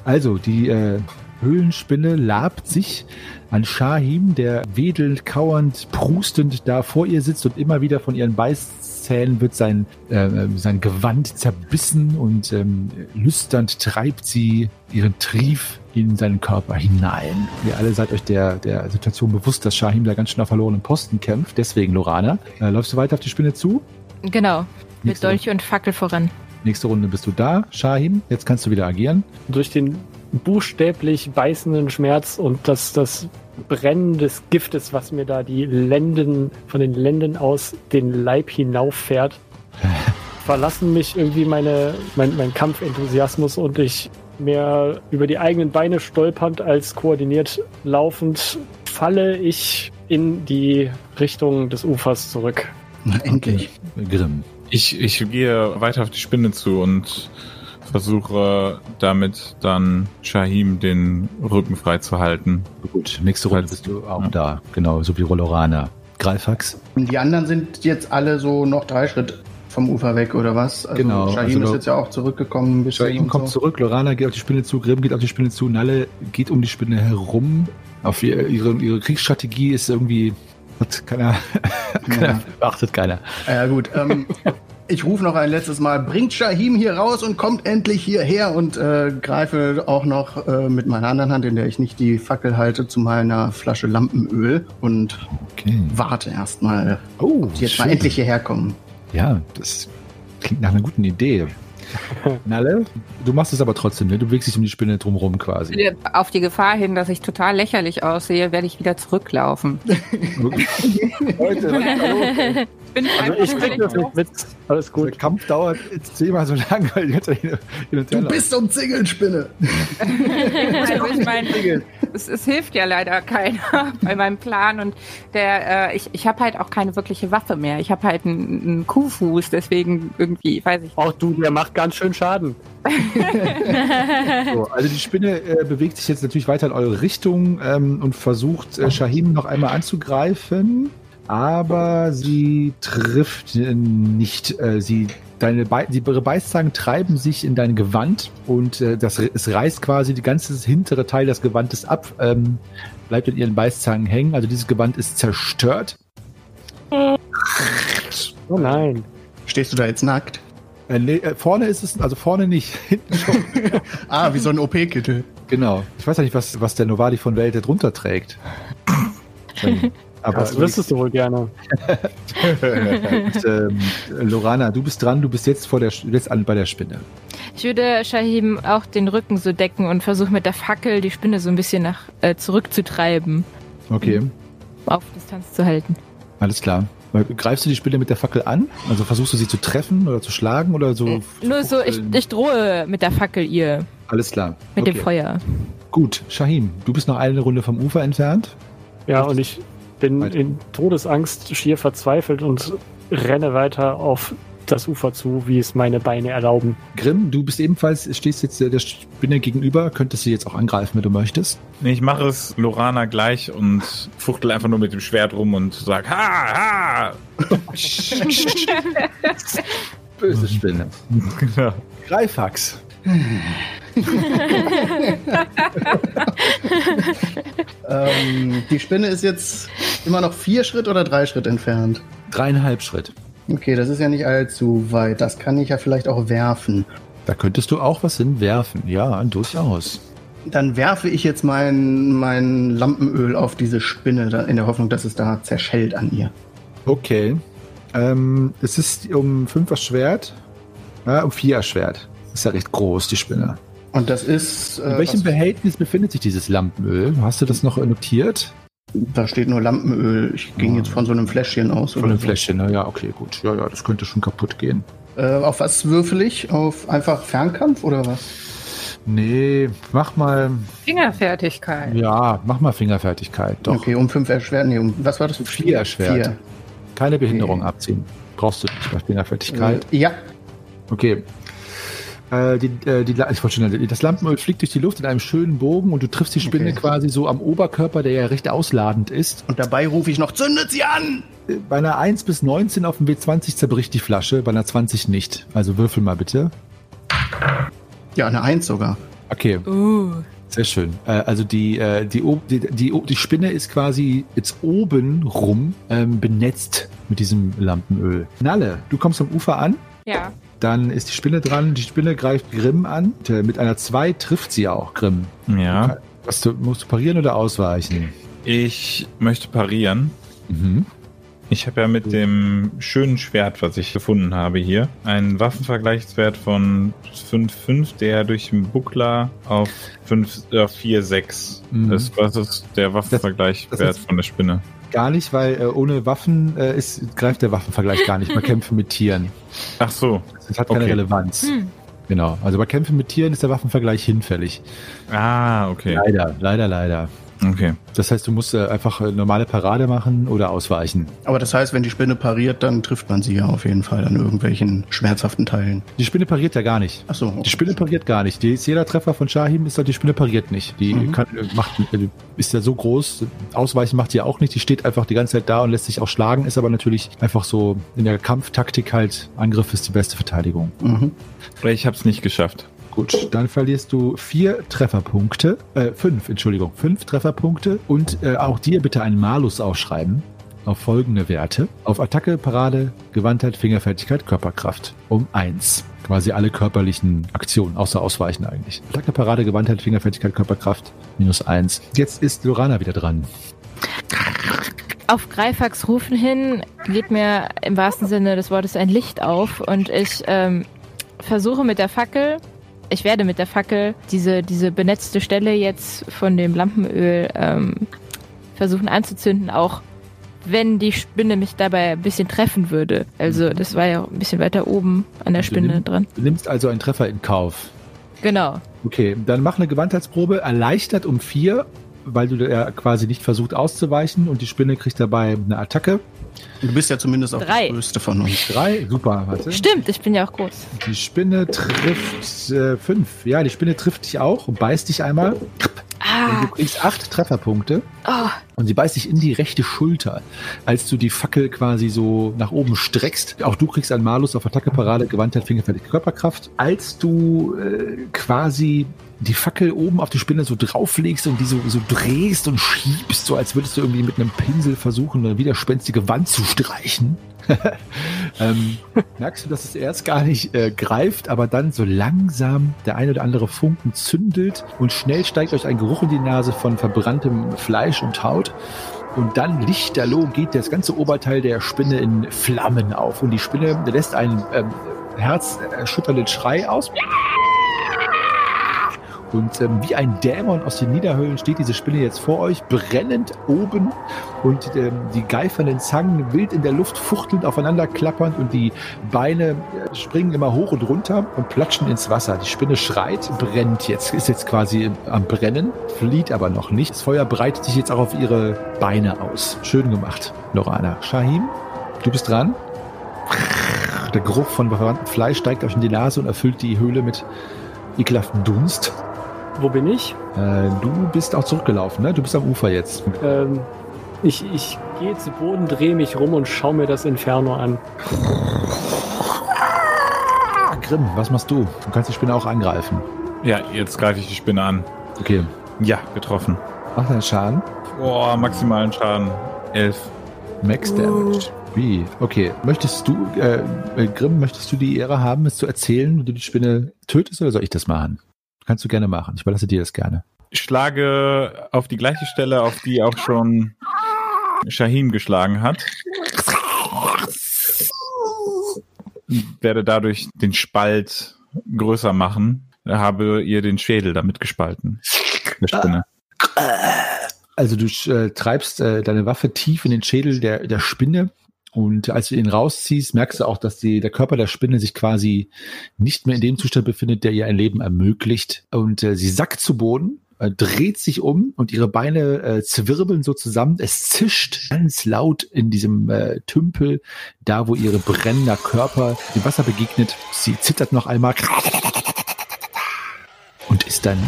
Speaker 5: Also die äh, Höhlenspinne labt sich an Shahim, der wedelnd, kauernd, prustend da vor ihr sitzt und immer wieder von ihren Beißzähnen wird sein, äh, sein Gewand zerbissen und ähm, lüsternd treibt sie ihren Trief in seinen Körper hinein. Ihr alle seid euch der, der Situation bewusst, dass Shahim da ganz schön auf verlorenen Posten kämpft. Deswegen, Lorana, äh, läufst du weiter auf die Spinne zu?
Speaker 6: Genau. Mit
Speaker 5: Nächste
Speaker 6: Dolch und Fackel voran.
Speaker 5: Nächste Runde bist du da, Shahim. Jetzt kannst du wieder agieren.
Speaker 3: Durch den buchstäblich beißenden Schmerz und das, das Brennen des Giftes, was mir da die Lenden, von den Lenden aus den Leib hinauffährt, [LAUGHS] verlassen mich irgendwie meine, mein, mein Kampfenthusiasmus und ich mehr über die eigenen Beine stolpernd als koordiniert laufend falle ich in die Richtung des Ufers zurück.
Speaker 7: Na, endlich.
Speaker 5: Grimm.
Speaker 2: Ich, ich gehe weiter auf die Spinne zu und versuche damit dann Shahim den Rücken frei zu halten.
Speaker 5: Gut, nächste Runde bist du auch da. Genau, so wie Lorana. Greifax.
Speaker 7: Und die anderen sind jetzt alle so noch drei Schritt vom Ufer weg, oder was? Also
Speaker 5: Genau,
Speaker 7: Shahim
Speaker 5: also
Speaker 7: ist jetzt ja auch zurückgekommen. Ein
Speaker 5: Shahim kommt
Speaker 7: so.
Speaker 5: zurück, Lorana geht auf die Spinne zu, Grimm geht auf die Spinne zu, Nalle geht um die Spinne herum. Auf ihr, ihre, ihre Kriegsstrategie ist irgendwie, hat keiner, [LAUGHS] keiner beachtet keiner.
Speaker 7: Ja gut, ähm, [LAUGHS] ich rufe noch ein letztes Mal, bringt Shahim hier raus und kommt endlich hierher und äh, greife auch noch äh, mit meiner anderen Hand, in der ich nicht die Fackel halte, zu meiner Flasche Lampenöl und
Speaker 5: Okay.
Speaker 7: warte erstmal,
Speaker 5: Oh,
Speaker 7: jetzt mal
Speaker 5: schön.
Speaker 7: endlich hierher kommen.
Speaker 5: Ja, das klingt nach einer guten Idee. [LAUGHS] Nalle, du machst es aber trotzdem, ne? Du bewegst dich um die Spinne drumherum quasi.
Speaker 4: Auf die Gefahr hin, dass ich total lächerlich aussehe, werde ich wieder zurücklaufen. [LAUGHS]
Speaker 5: Leute, [LAUGHS]
Speaker 4: bin
Speaker 3: Also ich krieg das nicht mit. Alles
Speaker 5: der
Speaker 3: gut.
Speaker 5: Kampf dauert jetzt zehnmal so lange, weil die ganze Zeit hin und her
Speaker 7: Du bist umzingelt, Spinne!
Speaker 4: Also ich meine, es, es hilft ja leider keiner [LAUGHS] bei meinem Plan und der, äh, ich, ich habe halt auch keine wirkliche Waffe mehr. Ich habe halt einen, einen Kuhfuß, deswegen irgendwie, weiß ich.
Speaker 3: Auch du, der macht ganz schön Schaden. [LAUGHS]
Speaker 5: So, also die Spinne äh, bewegt sich jetzt natürlich weiter in eure Richtung ähm, und versucht äh, Shahim noch einmal anzugreifen, aber sie trifft äh, nicht. Äh, sie Deine Be die, ihre Beißzangen treiben sich in dein Gewand und äh, das, es reißt quasi die ganze hintere Teil des Gewandes ab, ähm, bleibt in ihren Beißzangen hängen. Also dieses Gewand ist zerstört.
Speaker 3: Oh nein.
Speaker 7: Stehst du da jetzt nackt?
Speaker 5: Äh, nee, äh, vorne ist es, also vorne nicht, [LAUGHS] hinten schon. [LAUGHS]
Speaker 7: Ah, wie so ein OP-Kittel.
Speaker 5: genau. Ich weiß ja nicht, was, was der Novadi von Welt drunter trägt. [LAUGHS] Aber
Speaker 3: Das wüsstest du wohl gerne.
Speaker 5: Und, [LAUGHS] ähm, Lorana, du bist dran, du bist jetzt vor der jetzt an bei der Spinne.
Speaker 6: Ich würde Shahim auch den Rücken so decken und versuche mit der Fackel die Spinne so ein bisschen nach äh, zurückzutreiben,
Speaker 5: Okay,
Speaker 6: auf Distanz zu halten.
Speaker 5: alles klar. Greifst du die Spinne mit der Fackel an? Also versuchst du sie zu treffen oder zu schlagen oder so?
Speaker 6: Äh, Nur so, ich, ich drohe mit der Fackel ihr,
Speaker 5: Alles klar.
Speaker 6: mit
Speaker 5: okay.
Speaker 6: dem Feuer.
Speaker 5: Gut, Shahim, du bist noch eine Runde vom Ufer entfernt.
Speaker 3: Ja, und ich bin
Speaker 5: Weiter.
Speaker 3: in Todesangst schier verzweifelt und renne weiter auf das Ufer zu, wie es meine Beine erlauben.
Speaker 5: Grimm, du bist ebenfalls, stehst jetzt der Spinne gegenüber, könntest sie jetzt auch angreifen, wenn du möchtest.
Speaker 2: Nee, ich mache es Lorana gleich und fuchtel einfach nur mit dem Schwert rum und sag ha, ha.
Speaker 5: Böse Spinne.
Speaker 2: Genau.
Speaker 5: Greifax. [LAUGHS]
Speaker 7: Ähm, die Spinne ist jetzt immer noch vier Schritt oder drei Schritt entfernt.
Speaker 5: Dreieinhalb Schritt.
Speaker 7: Okay, das ist ja nicht allzu weit. Das kann ich ja vielleicht auch werfen.
Speaker 5: Da könntest du auch was hinwerfen. Ja, durchaus.
Speaker 7: Dann werfe ich jetzt mein, mein Lampenöl auf diese Spinne, in der Hoffnung, dass es da zerschellt an ihr.
Speaker 5: Okay. Ähm, es ist um fünf erschwert. Ja, um vier erschwert. Ist ja recht groß, die Spinne.
Speaker 7: Und das ist.
Speaker 5: In
Speaker 7: Äh,
Speaker 5: welchem
Speaker 7: was,
Speaker 5: Behältnis befindet sich dieses Lampenöl? Hast du das noch notiert?
Speaker 7: Da steht nur Lampenöl. Ich ging
Speaker 5: Ah.
Speaker 7: jetzt von so einem Fläschchen aus.
Speaker 5: Von
Speaker 7: oder
Speaker 5: dem
Speaker 7: so.
Speaker 5: Fläschchen, na ja, okay, gut. Ja, ja, das könnte schon kaputt gehen.
Speaker 7: Äh, auf was würfel ich? Auf einfach Fernkampf oder was?
Speaker 5: Nee, mach mal,
Speaker 4: Fingerfertigkeit.
Speaker 5: ja, mach mal Fingerfertigkeit. Doch.
Speaker 7: Okay, um fünf erschwert. Nee, um, was war das?
Speaker 5: Vier erschwert.
Speaker 7: Vier.
Speaker 5: Keine Behinderung
Speaker 7: Okay.
Speaker 5: abziehen. Brauchst du nicht bei Fingerfertigkeit.
Speaker 7: Äh, ja.
Speaker 5: Okay. Äh, die, äh, die, ich wollte schon, das Lampenöl fliegt durch die Luft in einem schönen Bogen und du triffst die Spinne
Speaker 7: Okay.
Speaker 5: quasi so am Oberkörper, der ja recht ausladend ist.
Speaker 7: Und dabei rufe ich noch, zündet sie an!
Speaker 5: Äh, Bei einer 1 bis 19 auf dem W20 zerbricht die Flasche, bei einer 20 nicht. Also würfel mal bitte.
Speaker 7: Ja, eine Eins sogar.
Speaker 5: Okay,
Speaker 6: Uh.
Speaker 5: sehr schön. Äh, also die, äh, die, die, die, die Spinne ist quasi jetzt oben rum ähm, benetzt mit diesem Lampenöl. Nalle, du kommst am Ufer an.
Speaker 4: Ja.
Speaker 5: Dann ist die Spinne dran. Die Spinne greift Grimm an. Mit einer 2 trifft sie auch Grimm.
Speaker 2: Ja.
Speaker 5: Was du, musst du parieren oder ausweichen?
Speaker 2: Ich möchte parieren.
Speaker 5: Mhm.
Speaker 2: Ich habe ja mit dem schönen Schwert, was ich gefunden habe hier, einen Waffenvergleichswert von 5,5, der durch den Buckler auf 5, äh, 4,6
Speaker 5: Mhm.
Speaker 2: ist. Was ist der Waffenvergleichswert
Speaker 5: das ist-
Speaker 2: von der Spinne?
Speaker 5: Gar nicht, weil äh, ohne Waffen äh, ist, greift der Waffenvergleich gar nicht. Man [LAUGHS] kämpfen mit Tieren.
Speaker 2: Ach so.
Speaker 5: Das hat keine
Speaker 2: Okay.
Speaker 5: Relevanz.
Speaker 6: Hm.
Speaker 5: Genau. Also bei Kämpfen mit Tieren ist der Waffenvergleich hinfällig.
Speaker 2: Ah, okay.
Speaker 5: Leider, leider, leider.
Speaker 2: Okay.
Speaker 5: Das heißt, du musst äh, einfach äh, normale Parade machen oder ausweichen.
Speaker 7: Aber das heißt, wenn die Spinne pariert, dann trifft man sie ja auf jeden Fall an irgendwelchen schmerzhaften Teilen.
Speaker 5: Die Spinne pariert ja gar nicht.
Speaker 7: Ach so.
Speaker 5: Die Spinne pariert gar nicht. Die jeder Treffer von Shahim ist, halt, die Spinne pariert nicht. Die
Speaker 7: Mhm.
Speaker 5: kann, äh, macht, äh, ist ja so groß. Ausweichen macht die ja auch nicht. Die steht einfach die ganze Zeit da und lässt sich auch schlagen. Ist aber natürlich einfach so in der Kampftaktik halt, Angriff ist die beste Verteidigung.
Speaker 7: Mhm.
Speaker 2: Ich habe es nicht geschafft.
Speaker 5: Gut, dann verlierst du vier Trefferpunkte, äh, fünf, Entschuldigung, fünf Trefferpunkte und äh, auch dir bitte einen Malus aufschreiben auf folgende Werte. Auf Attacke, Parade, Gewandtheit, Fingerfertigkeit, Körperkraft um eins. Quasi alle körperlichen Aktionen, außer Ausweichen eigentlich. Attacke, Parade, Gewandtheit, Fingerfertigkeit, Körperkraft minus eins. Jetzt ist Lorana wieder dran.
Speaker 6: Auf Greifax rufen hin geht mir im wahrsten Sinne des Wortes ein Licht auf und ich ähm, versuche mit der Fackel, ich werde mit der Fackel diese, diese benetzte Stelle jetzt von dem Lampenöl ähm, versuchen anzuzünden, auch wenn die Spinne mich dabei ein bisschen treffen würde. Also das war ja auch ein bisschen weiter oben an der
Speaker 5: Du
Speaker 6: Spinne
Speaker 5: nimm-
Speaker 6: dran.
Speaker 5: Du nimmst also einen Treffer in Kauf.
Speaker 6: Genau.
Speaker 5: Okay, dann mach eine Gewandheitsprobe, erleichtert um vier, weil du ja quasi nicht versucht auszuweichen und die Spinne kriegt dabei eine Attacke.
Speaker 7: Du bist ja zumindest auch
Speaker 6: Drei.
Speaker 7: die größte von uns.
Speaker 5: Drei, super, warte.
Speaker 6: Stimmt, ich bin ja auch groß.
Speaker 5: Die Spinne trifft äh, fünf. Ja, die Spinne trifft dich auch und beißt dich einmal. Und
Speaker 6: Ah,
Speaker 5: du kriegst acht Trefferpunkte.
Speaker 6: oh,
Speaker 5: Und sie beißt dich in die rechte Schulter, als du die Fackel quasi so nach oben streckst. Auch du kriegst einen Malus auf Attacke, Parade, Gewandtheit, Fingerfertig, Körperkraft. Als du äh, quasi
Speaker 1: die Fackel oben auf die Spinne so drauflegst und die so, so drehst und schiebst, so als würdest du irgendwie mit einem Pinsel versuchen, eine widerspenstige Wand zu streichen. [LAUGHS] ähm, merkst du, dass es erst gar nicht äh, greift, aber dann so langsam der ein oder andere Funken zündelt und schnell steigt euch ein Geruch in die Nase von verbranntem Fleisch und Haut. Und dann lichterloh geht das ganze Oberteil der Spinne in Flammen auf. Und die Spinne lässt einen ähm, herzerschütternden Schrei aus. Und ähm, wie ein Dämon aus den Niederhöhlen steht diese Spinne jetzt vor euch, brennend oben und ähm, die geifernden Zangen wild in der Luft fuchtelnd aufeinander klappernd und die Beine äh, springen immer hoch und runter und platschen ins Wasser. Die Spinne schreit, brennt jetzt, ist jetzt quasi am Brennen, flieht aber noch nicht. Das Feuer breitet sich jetzt auch auf ihre Beine aus. Schön gemacht, Lorana. Shahim, du bist dran. Der Geruch von verbranntem Fleisch steigt euch in die Nase und erfüllt die Höhle mit ekelhaftem Dunst.
Speaker 3: Wo bin ich?
Speaker 1: Äh, du bist auch zurückgelaufen, ne? Du bist am Ufer jetzt.
Speaker 3: Ähm, ich, ich gehe zu Boden, drehe mich rum und schaue mir das Inferno an.
Speaker 1: Ah, Grimm, was machst du? Du kannst die Spinne auch angreifen.
Speaker 2: Ja, jetzt greife ich die Spinne an.
Speaker 1: Okay.
Speaker 2: Ja, getroffen.
Speaker 1: Mach deinen Schaden.
Speaker 2: Boah, maximalen Schaden. Elf.
Speaker 1: Max Damage. Wie? Okay. Möchtest du, äh, äh, Grimm, möchtest du die Ehre haben, es zu erzählen, wie du die Spinne tötest, oder soll ich das machen? Kannst du gerne machen. Ich überlasse dir das gerne.
Speaker 2: Ich schlage auf die gleiche Stelle, auf die auch schon Shahim geschlagen hat. Werde dadurch den Spalt größer machen. Habe ihr den Schädel damit gespalten. Der Spinne.
Speaker 1: Also du äh, treibst äh, deine Waffe tief in den Schädel der, der Spinne und als du ihn rausziehst, merkst du auch, dass die, der Körper der Spinne sich quasi nicht mehr in dem Zustand befindet, der ihr ein Leben ermöglicht. Und äh, sie sackt zu Boden, äh, dreht sich um und ihre Beine äh, zwirbeln so zusammen. Es zischt ganz laut in diesem äh, Tümpel, da wo ihre brennender Körper dem Wasser begegnet. Sie zittert noch einmal und ist dann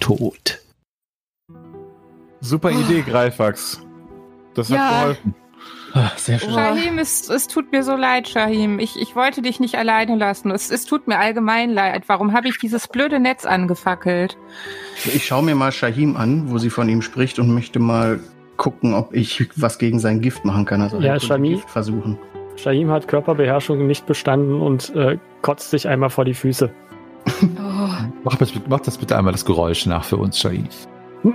Speaker 1: tot.
Speaker 2: Super Idee, Greifax. Das hat
Speaker 6: Ja.
Speaker 2: geholfen.
Speaker 7: Ah, Sehr schön.
Speaker 4: Shahim, es, es tut mir so leid, Shahim. Ich, ich wollte dich nicht alleine lassen. Es, es tut mir allgemein leid. Warum habe ich dieses blöde Netz angefackelt?
Speaker 7: Ich schaue mir mal Shahim an, wo sie von ihm spricht und möchte mal gucken, ob ich was gegen sein Gift machen kann. Also
Speaker 3: Ja,
Speaker 7: Heilkunde
Speaker 3: Shami?
Speaker 7: Gift versuchen.
Speaker 3: Shahim hat Körperbeherrschung nicht bestanden und äh, kotzt sich einmal vor die Füße.
Speaker 6: Oh, [LAUGHS]
Speaker 1: Mach das, mach das bitte einmal das Geräusch nach für uns, Shahid. [LAUGHS]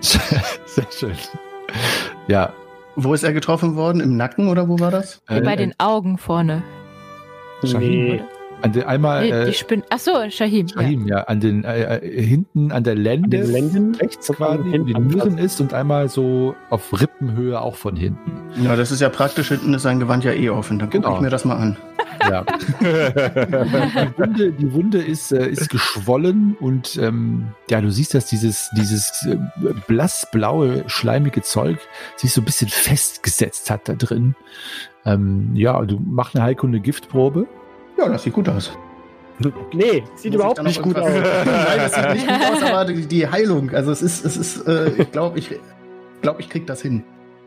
Speaker 1: [LAUGHS] Sehr schön. Ja.
Speaker 7: Wo ist er getroffen worden? Im Nacken oder wo war das?
Speaker 1: äh,
Speaker 6: bei den Augen vorne.
Speaker 1: Shahim,
Speaker 3: Nee,
Speaker 1: An den, einmal
Speaker 6: Nee,
Speaker 1: äh,
Speaker 6: die Spinne. Ach so, Shahim. Ja.
Speaker 1: Shahim, ja. an den äh, äh, hinten an der Lende,
Speaker 3: an den Lenden.
Speaker 1: rechts quasi, wo die Nieren ist und einmal so auf Rippenhöhe auch von hinten.
Speaker 7: Ja, das ist ja praktisch. Hinten ist sein Gewand ja eh offen. Dann gucke
Speaker 1: Genau.
Speaker 7: ich mir das mal an.
Speaker 1: Ja. [LAUGHS] die, Wunde, die Wunde ist, äh, ist geschwollen und ähm, ja, du siehst, dass dieses, dieses äh, blassblaue, schleimige Zeug sich so ein bisschen festgesetzt hat da drin. Ähm, ja, du machst eine Heilkunde Giftprobe.
Speaker 7: Ja, das sieht gut aus.
Speaker 3: Nee, sieht
Speaker 7: Muss
Speaker 3: überhaupt nicht gut aus. [LAUGHS]
Speaker 7: Nein, das sieht nicht gut aus, aber die, Heilung. Also es ist, es ist, äh, ich glaube, ich glaube, ich krieg das hin.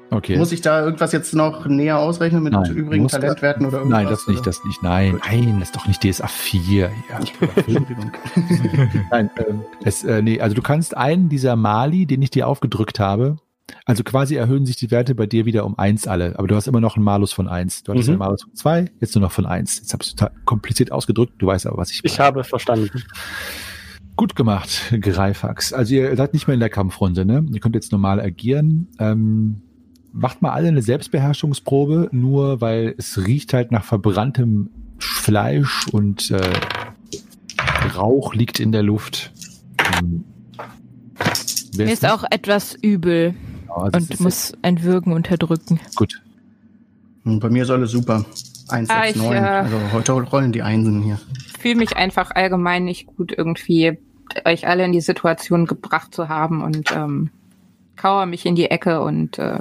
Speaker 1: Okay.
Speaker 7: Muss ich da irgendwas jetzt noch näher ausrechnen mit
Speaker 1: Nein,
Speaker 7: übrigen Talentwerten oder irgendwas?
Speaker 1: Nein, das nicht, das nicht. Nein, nein, das ist doch nicht DSA 4. Ja. [LAUGHS] Nein, ähm, es, äh, nee, also du kannst einen dieser Mali, den ich dir aufgedrückt habe, also quasi erhöhen sich die Werte bei dir wieder um eins alle, aber du hast immer noch einen Malus von eins. Du hattest
Speaker 3: Mhm.
Speaker 1: einen Malus von zwei, jetzt nur noch von eins. Jetzt habe ich total kompliziert ausgedrückt, du weißt aber, was ich
Speaker 3: Ich habe verstanden. [LAUGHS]
Speaker 1: Gut gemacht, Greifax. Also ihr seid nicht mehr in der Kampfrunde, ne? Ihr könnt jetzt normal agieren. Ähm, macht mal alle eine Selbstbeherrschungsprobe, nur weil es riecht halt nach verbranntem Fleisch und äh, Rauch liegt in der Luft. Ähm,
Speaker 6: Mir ist auch etwas übel
Speaker 1: genau, also
Speaker 6: und
Speaker 1: ist
Speaker 6: muss ein Würgen unterdrücken.
Speaker 1: gut.
Speaker 7: Und bei mir soll es super. 1,
Speaker 4: Ah,
Speaker 7: 6,
Speaker 4: ich,
Speaker 7: 9.
Speaker 4: äh,
Speaker 7: Also heute rollen die Einsen hier.
Speaker 4: fühle mich einfach allgemein nicht gut, irgendwie euch alle in die Situation gebracht zu haben und ähm, kauere mich in die Ecke und äh,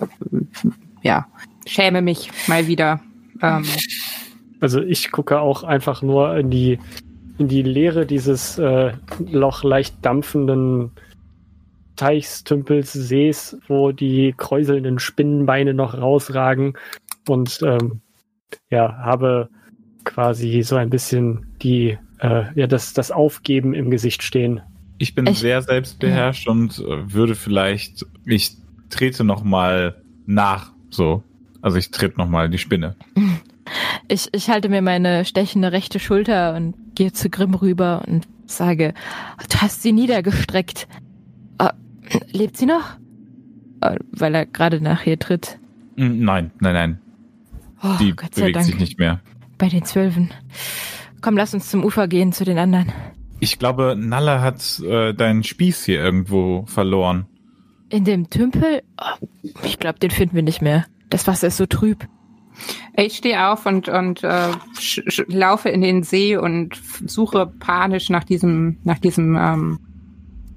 Speaker 4: ja, schäme mich mal wieder. Ähm,
Speaker 3: Also ich gucke auch einfach nur in die, in die Leere dieses äh, Loch leicht dampfenden Teichs, Tümpels, Sees, wo die kräuselnden Spinnenbeine noch rausragen und ähm, ja, habe quasi so ein bisschen die äh, ja, das, das Aufgeben im Gesicht stehen.
Speaker 2: Ich bin
Speaker 6: Ich-
Speaker 2: sehr selbstbeherrscht und äh, würde vielleicht, ich trete noch mal nach, so. Also ich trete noch mal die Spinne. [LAUGHS]
Speaker 6: Ich, ich halte mir meine stechende rechte Schulter und gehe zu Grimm rüber und sage, du hast sie niedergestreckt. Ah, lebt sie noch? Ah, Weil er gerade nach ihr tritt.
Speaker 2: Mm, Nein, nein, nein.
Speaker 6: Oh,
Speaker 2: Die
Speaker 6: Gott sei
Speaker 2: bewegt
Speaker 6: Dank.
Speaker 2: sich nicht mehr.
Speaker 6: Bei den Zwölfen. Komm, lass uns zum Ufer gehen, zu den anderen.
Speaker 2: Ich glaube, Nalle hat äh, deinen Spieß hier irgendwo verloren.
Speaker 6: In dem Tümpel? Oh, ich glaube, den finden wir nicht mehr. Das Wasser ist so trüb.
Speaker 4: Ich stehe auf und, und äh, laufe in den See und suche panisch nach diesem, nach diesem ähm,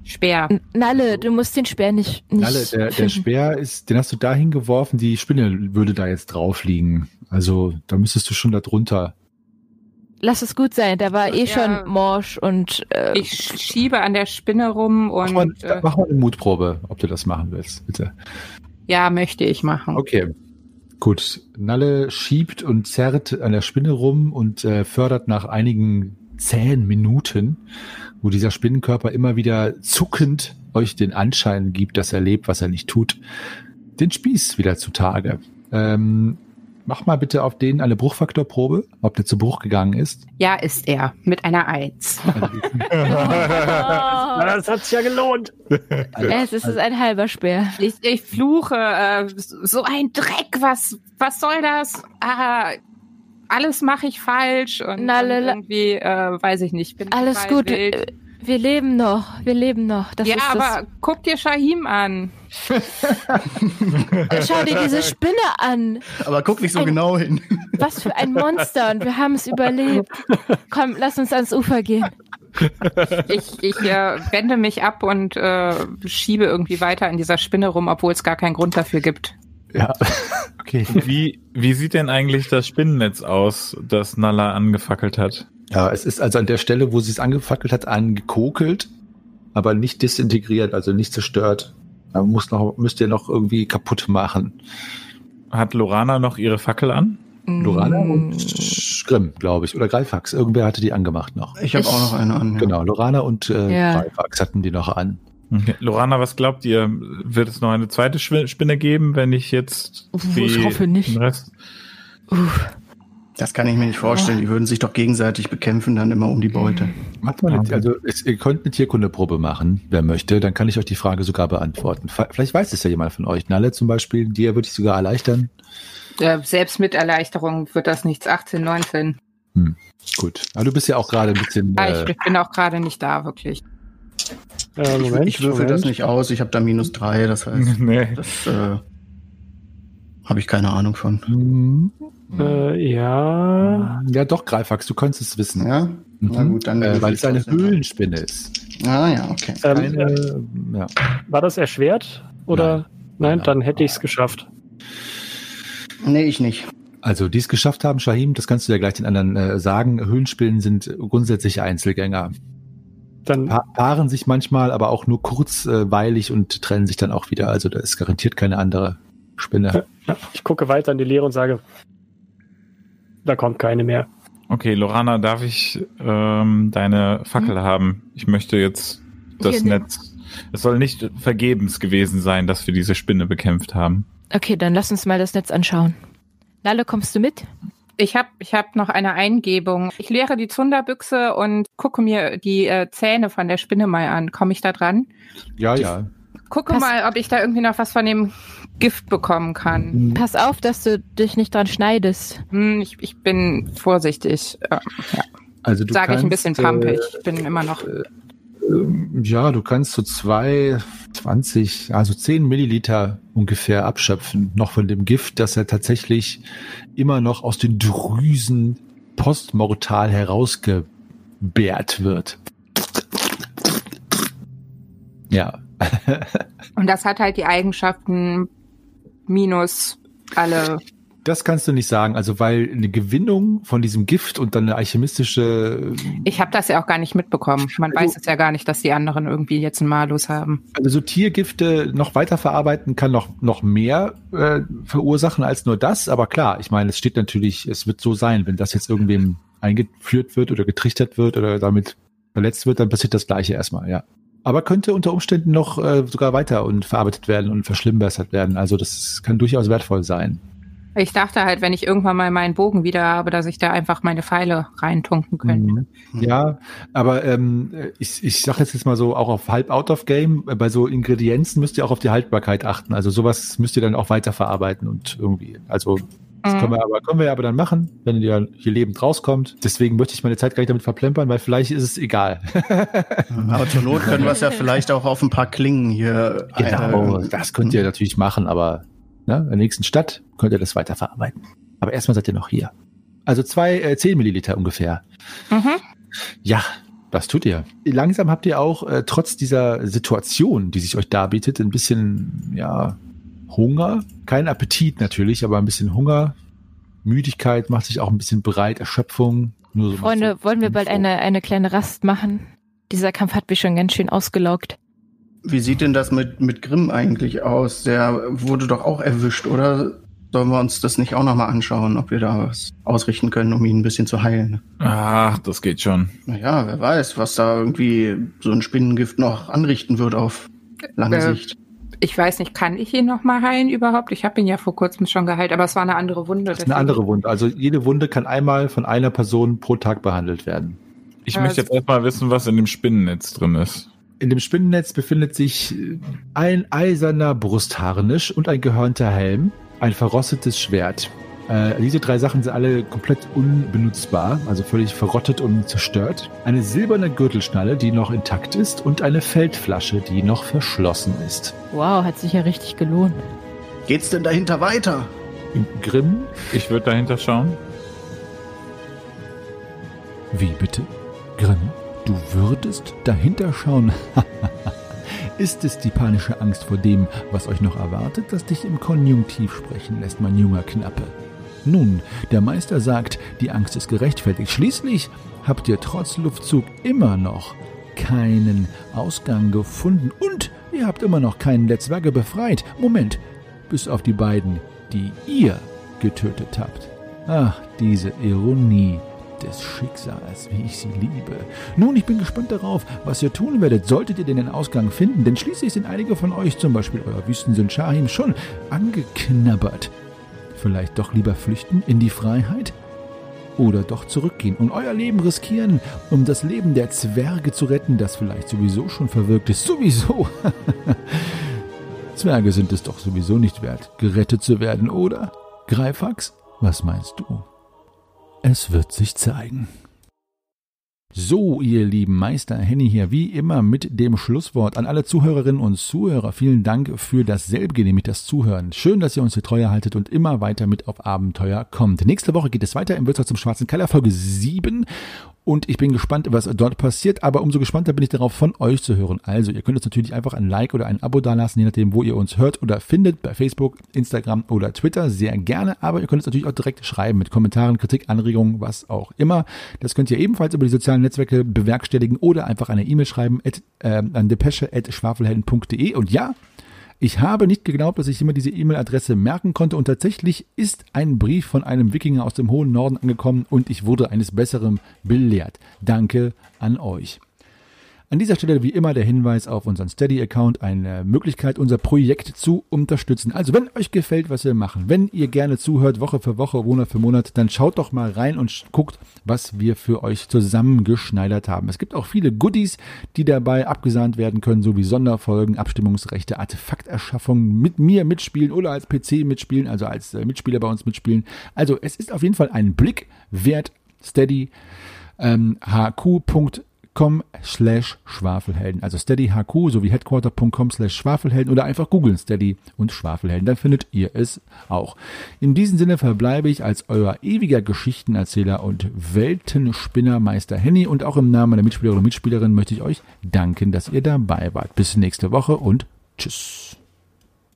Speaker 4: Speer.
Speaker 6: Nalle, du musst den Speer nicht, nicht
Speaker 1: Nalle, der, der. Speer ist, den hast du dahin geworfen, die Spinne würde da jetzt drauf liegen. Also da müsstest du schon da drunter.
Speaker 6: Lass es gut sein, da war eh
Speaker 4: Ja.
Speaker 6: schon morsch und äh,
Speaker 4: Ich sch- schiebe an der Spinne rum
Speaker 1: Mach mal,
Speaker 4: und äh,
Speaker 1: mach mal eine Mutprobe, ob du das machen willst, bitte.
Speaker 4: ja, möchte ich machen.
Speaker 1: Okay. Gut. Nalle schiebt und zerrt an der Spinne rum und äh, fördert nach einigen zähen Minuten, wo dieser Spinnenkörper immer wieder zuckend euch den Anschein gibt, dass er lebt, was er nicht tut, den Spieß wieder zutage. Ähm, mach mal bitte auf den eine Bruchfaktorprobe, ob der zu Bruch gegangen ist.
Speaker 4: Ja, ist er. Mit einer Eins. [LAUGHS] [LAUGHS]
Speaker 3: Na, das hat sich ja gelohnt. [LAUGHS]
Speaker 6: es ist ein halber Speer.
Speaker 4: Ich, ich fluche, äh, so ein Dreck, was, was soll das? Ah, alles mache ich falsch und,
Speaker 6: Na,
Speaker 4: und irgendwie, äh, weiß ich nicht. Bin
Speaker 6: Alles gut,
Speaker 4: wild.
Speaker 6: wir leben noch, wir leben noch. Das
Speaker 4: ja,
Speaker 6: ist
Speaker 4: aber guck dir Shahim an.
Speaker 6: das. [LAUGHS] Schau dir diese Spinne an.
Speaker 7: Aber guck nicht so
Speaker 6: Ein-
Speaker 7: genau hin. [LAUGHS]
Speaker 6: Was für ein Monster und wir haben es überlebt. Komm, lass uns ans Ufer gehen.
Speaker 4: Ich, ich äh, wende mich ab und äh, schiebe irgendwie weiter in dieser Spinne rum, obwohl es gar keinen Grund dafür gibt.
Speaker 1: Ja. [LAUGHS] Okay.
Speaker 2: Wie, wie sieht denn eigentlich das Spinnennetz aus, das Nalla angefackelt hat?
Speaker 1: Ja, es ist also an der Stelle, wo sie es angefackelt hat, angekokelt, aber nicht disintegriert, also nicht zerstört. Man muss noch, müsst ihr noch irgendwie kaputt machen.
Speaker 2: Hat Lorana noch ihre Fackel an?
Speaker 1: Lorana
Speaker 6: Mm.
Speaker 1: und Grimm, glaube ich. Oder Greifax. Irgendwer hatte die angemacht noch.
Speaker 7: Ich habe auch noch eine an. Ja.
Speaker 1: Genau, Lorana und äh,
Speaker 6: Ja.
Speaker 1: Greifax hatten die noch an.
Speaker 2: Okay. Lorana, was glaubt ihr? Wird es noch eine zweite Spinne geben, wenn ich jetzt die,
Speaker 6: Ich hoffe nicht.
Speaker 2: den Rest?
Speaker 6: Uff.
Speaker 7: Das kann ich mir nicht vorstellen. Die würden sich doch gegenseitig bekämpfen, dann immer um die Beute.
Speaker 1: Macht mal eine, also es, ihr könnt eine Tierkundeprobe machen, wer möchte. Dann kann ich euch die Frage sogar beantworten. Vielleicht weiß es ja jemand von euch. Nalle zum Beispiel, dir würde ich sogar erleichtern.
Speaker 4: Äh, selbst mit Erleichterung wird das nichts. 18, 19.
Speaker 1: Gut. Aber du bist ja auch gerade ein bisschen. Äh,
Speaker 4: ich bin auch gerade nicht da, wirklich.
Speaker 3: Äh,
Speaker 7: Ich,
Speaker 3: Moment,
Speaker 7: ich würfel
Speaker 3: Moment.
Speaker 7: das nicht aus. Ich habe da minus drei. Das heißt, [LAUGHS]
Speaker 2: nee.
Speaker 7: das äh, habe ich keine Ahnung von.
Speaker 1: hm,
Speaker 3: Äh, ja.
Speaker 1: ja, doch, Greifax, du könntest es wissen.
Speaker 7: Ja? Na
Speaker 1: Mhm.
Speaker 7: gut, dann.
Speaker 1: Äh, weil es eine. Höhlenspinne ist.
Speaker 7: Ah ja, okay.
Speaker 3: Ähm,
Speaker 1: Keine,
Speaker 3: äh,
Speaker 1: ja.
Speaker 3: war das erschwert? Oder? Nein,
Speaker 1: Nein.
Speaker 3: dann hätte ich es geschafft.
Speaker 7: Nee, ich nicht.
Speaker 1: Also, die es geschafft haben, Shahim, das kannst du ja gleich den anderen äh, sagen. Höhlenspinnen sind grundsätzlich Einzelgänger.
Speaker 3: Dann
Speaker 1: Pa paaren sich manchmal, aber auch nur kurzweilig und trennen sich dann auch wieder. Also, da ist garantiert keine andere Spinne.
Speaker 3: ich gucke weiter in die Leere und sage, da kommt keine mehr.
Speaker 2: Okay, Lorana, darf ich ähm, deine Fackel haben? Ich möchte jetzt das
Speaker 6: Hier.
Speaker 2: Netz. Es soll nicht vergebens gewesen sein, dass wir diese Spinne bekämpft haben.
Speaker 6: Okay, dann lass uns mal das Netz anschauen. Nalle, kommst du mit?
Speaker 4: Ich habe ich hab noch eine Eingebung. Ich leere die Zunderbüchse und gucke mir die äh, Zähne von der Spinne mal an. Komme ich da dran?
Speaker 1: Ja, ja.
Speaker 4: Gucke
Speaker 6: Pass-
Speaker 4: mal, ob ich da irgendwie noch was von dem Gift bekommen kann.
Speaker 6: Pass auf, dass du dich nicht dran schneidest.
Speaker 4: Hm, ich, ich bin vorsichtig, äh,
Speaker 1: Also, du
Speaker 4: sage ich ein bisschen pampig. Ich bin immer noch.
Speaker 1: Ähm, Ja, du kannst so zwei, 20, also 10 Milliliter ungefähr abschöpfen, noch von dem Gift, das ja tatsächlich immer noch aus den Drüsen postmortal herausgebärt wird. Ja. [LAUGHS]
Speaker 4: Und das hat halt die Eigenschaften minus alle.
Speaker 1: Das kannst du nicht sagen, also weil eine Gewinnung von diesem Gift und dann eine alchemistische
Speaker 4: Ich habe das ja auch gar nicht mitbekommen. Man
Speaker 1: Also-
Speaker 4: weiß es ja gar nicht, dass die anderen irgendwie jetzt einen Malus haben.
Speaker 1: Also so Tiergifte noch weiter verarbeiten kann noch, noch mehr äh, verursachen als nur das. Aber klar, ich meine, es steht natürlich, es wird so sein, wenn das jetzt irgendwem
Speaker 5: eingeführt wird oder getrichtert wird oder damit verletzt wird, dann passiert das Gleiche erstmal, ja. Aber könnte unter Umständen noch äh, sogar weiter und verarbeitet werden und verschlimmbessert werden. Also das kann durchaus wertvoll sein.
Speaker 4: Ich dachte halt, wenn ich irgendwann mal meinen Bogen wieder habe, dass ich da einfach meine Pfeile reintunken könnte.
Speaker 5: Mhm. Ja, aber ähm, ich, ich sage jetzt, jetzt mal so, auch auf halb out of game, bei so Ingredienzen müsst ihr auch auf die Haltbarkeit achten. Also sowas müsst ihr dann auch weiterverarbeiten und irgendwie, also das
Speaker 4: Mhm.
Speaker 5: können wir aber, können wir aber dann machen, wenn ihr hier lebend rauskommt. Deswegen möchte ich meine Zeit gar nicht damit verplempern, weil vielleicht ist es egal.
Speaker 7: Aber zur Not können wir es ja [LAUGHS] vielleicht auch auf ein paar Klingen hier.
Speaker 5: Genau,
Speaker 7: äh,
Speaker 5: das könnt ihr natürlich machen, aber ne, in der nächsten Stadt könnt ihr das weiterverarbeiten. Aber erstmal seid ihr noch hier. Also zwei, äh, 10 Milliliter ungefähr.
Speaker 4: Mhm.
Speaker 5: Ja, das tut ihr. Langsam habt ihr auch äh, trotz dieser Situation, die sich euch darbietet, ein bisschen, ja, Hunger. Kein Appetit natürlich, aber ein bisschen Hunger. Müdigkeit macht sich auch ein bisschen breit, Erschöpfung. Nur so
Speaker 6: Freunde, wollen wir bald eine, eine kleine Rast machen? Dieser Kampf hat mich schon ganz schön ausgelaugt.
Speaker 7: Wie sieht denn das mit, mit Grimm eigentlich aus? Der wurde doch auch erwischt, oder? Sollen wir uns das nicht auch nochmal anschauen, ob wir da was ausrichten können, um ihn ein bisschen zu heilen?
Speaker 2: Ach, das geht schon.
Speaker 7: Naja, wer weiß, was da irgendwie so ein Spinnengift noch anrichten wird auf lange
Speaker 4: Äh,
Speaker 7: Sicht.
Speaker 4: Ich weiß nicht, kann ich ihn noch mal heilen überhaupt? Ich habe ihn ja vor kurzem schon geheilt, aber es war eine andere Wunde.
Speaker 5: Das ist eine andere Wunde. Also jede Wunde kann einmal von einer Person pro Tag behandelt werden.
Speaker 2: Ich
Speaker 4: Ja,
Speaker 2: möchte
Speaker 4: also-
Speaker 2: jetzt erstmal wissen, was in dem Spinnennetz drin ist.
Speaker 5: In dem Spinnennetz befindet sich äh, ein eiserner Brustharnisch und ein gehörnter Helm, ein verrostetes Schwert. Äh, diese drei Sachen sind alle komplett unbenutzbar, also völlig verrottet und zerstört. Eine silberne Gürtelschnalle, die noch intakt ist, und eine Feldflasche, die noch verschlossen ist.
Speaker 6: Wow, hat sich ja richtig gelohnt.
Speaker 7: Geht's denn dahinter weiter?
Speaker 5: Grimm,
Speaker 2: Ich würde dahinter schauen.
Speaker 1: Wie bitte? Grimm, du würdest dahinter schauen. [LAUGHS] Ist es die panische Angst vor dem, was euch noch erwartet, das dich im Konjunktiv sprechen lässt, mein junger Knappe? Nun, der Meister sagt, die Angst ist gerechtfertigt. Schließlich habt ihr trotz Luftzug immer noch keinen Ausgang gefunden und ihr habt immer noch keinen der Zwerge befreit. Moment, bis auf die beiden, die ihr getötet habt. Ach, diese Ironie des Schicksals, wie ich sie liebe. Nun, ich bin gespannt darauf, was ihr tun werdet, solltet ihr denn den Ausgang finden, denn schließlich sind einige von euch, zum Beispiel euer Wüstensinn Shahim, schon angeknabbert. Vielleicht doch lieber flüchten in die Freiheit? Oder doch zurückgehen und euer Leben riskieren, um das Leben der Zwerge zu retten, das vielleicht sowieso schon verwirkt ist. Sowieso. [LAUGHS] Zwerge sind es doch sowieso nicht wert, gerettet zu werden, oder? Greifax, was meinst du? Es wird sich zeigen. So, ihr lieben Meister Henny hier, wie immer mit dem Schlusswort an alle Zuhörerinnen und Zuhörer. Vielen Dank für das selbstgenehmigt das Zuhören. Schön, dass ihr uns hier treu haltet und immer weiter mit auf Abenteuer kommt. Nächste Woche geht es weiter im Wirtshaus zum Schwarzen Keller, Folge 7. Und ich bin gespannt, was dort passiert, aber umso gespannter bin ich darauf, von euch zu hören. Also, ihr könnt uns natürlich einfach ein Like oder ein Abo dalassen, je nachdem, wo ihr uns hört oder findet, bei Facebook, Instagram oder Twitter, sehr gerne. Aber ihr könnt uns natürlich auch direkt schreiben mit Kommentaren, Kritik, Anregungen, was auch immer. Das könnt ihr ebenfalls über die sozialen Netzwerke bewerkstelligen oder einfach eine E-Mail schreiben at, äh, an depesche.schwafelhelden.de. Und ja, ich habe nicht geglaubt, dass ich immer diese E-Mail-Adresse merken konnte und tatsächlich ist ein Brief von einem Wikinger aus dem hohen Norden angekommen und ich wurde eines Besseren belehrt. Danke an euch. An dieser Stelle wie immer der Hinweis auf unseren Steady-Account, eine Möglichkeit, unser Projekt zu unterstützen. Also wenn euch gefällt, was wir machen, wenn ihr gerne zuhört, Woche für Woche, Monat für Monat, dann schaut doch mal rein und guckt, was wir für euch zusammengeschneidert haben. Es gibt auch viele Goodies, die dabei abgesahnt werden können, so wie Sonderfolgen, Abstimmungsrechte, Artefakterschaffung, mit mir mitspielen oder als PC mitspielen, also als äh, Mitspieler bei uns mitspielen. Also es ist auf jeden Fall ein Blick wert, Steady, ähm, hq.com slash Schwafelhelden. Also steadyhq sowie headquarter.com slash Schwafelhelden oder einfach googeln Steady und Schwafelhelden, dann findet ihr es auch. In diesem Sinne verbleibe ich als euer ewiger Geschichtenerzähler und Weltenspinner Meister Henny und auch im Namen meiner Mitspieler und Mitspielerin möchte ich euch danken, dass ihr dabei wart. Bis nächste Woche und tschüss.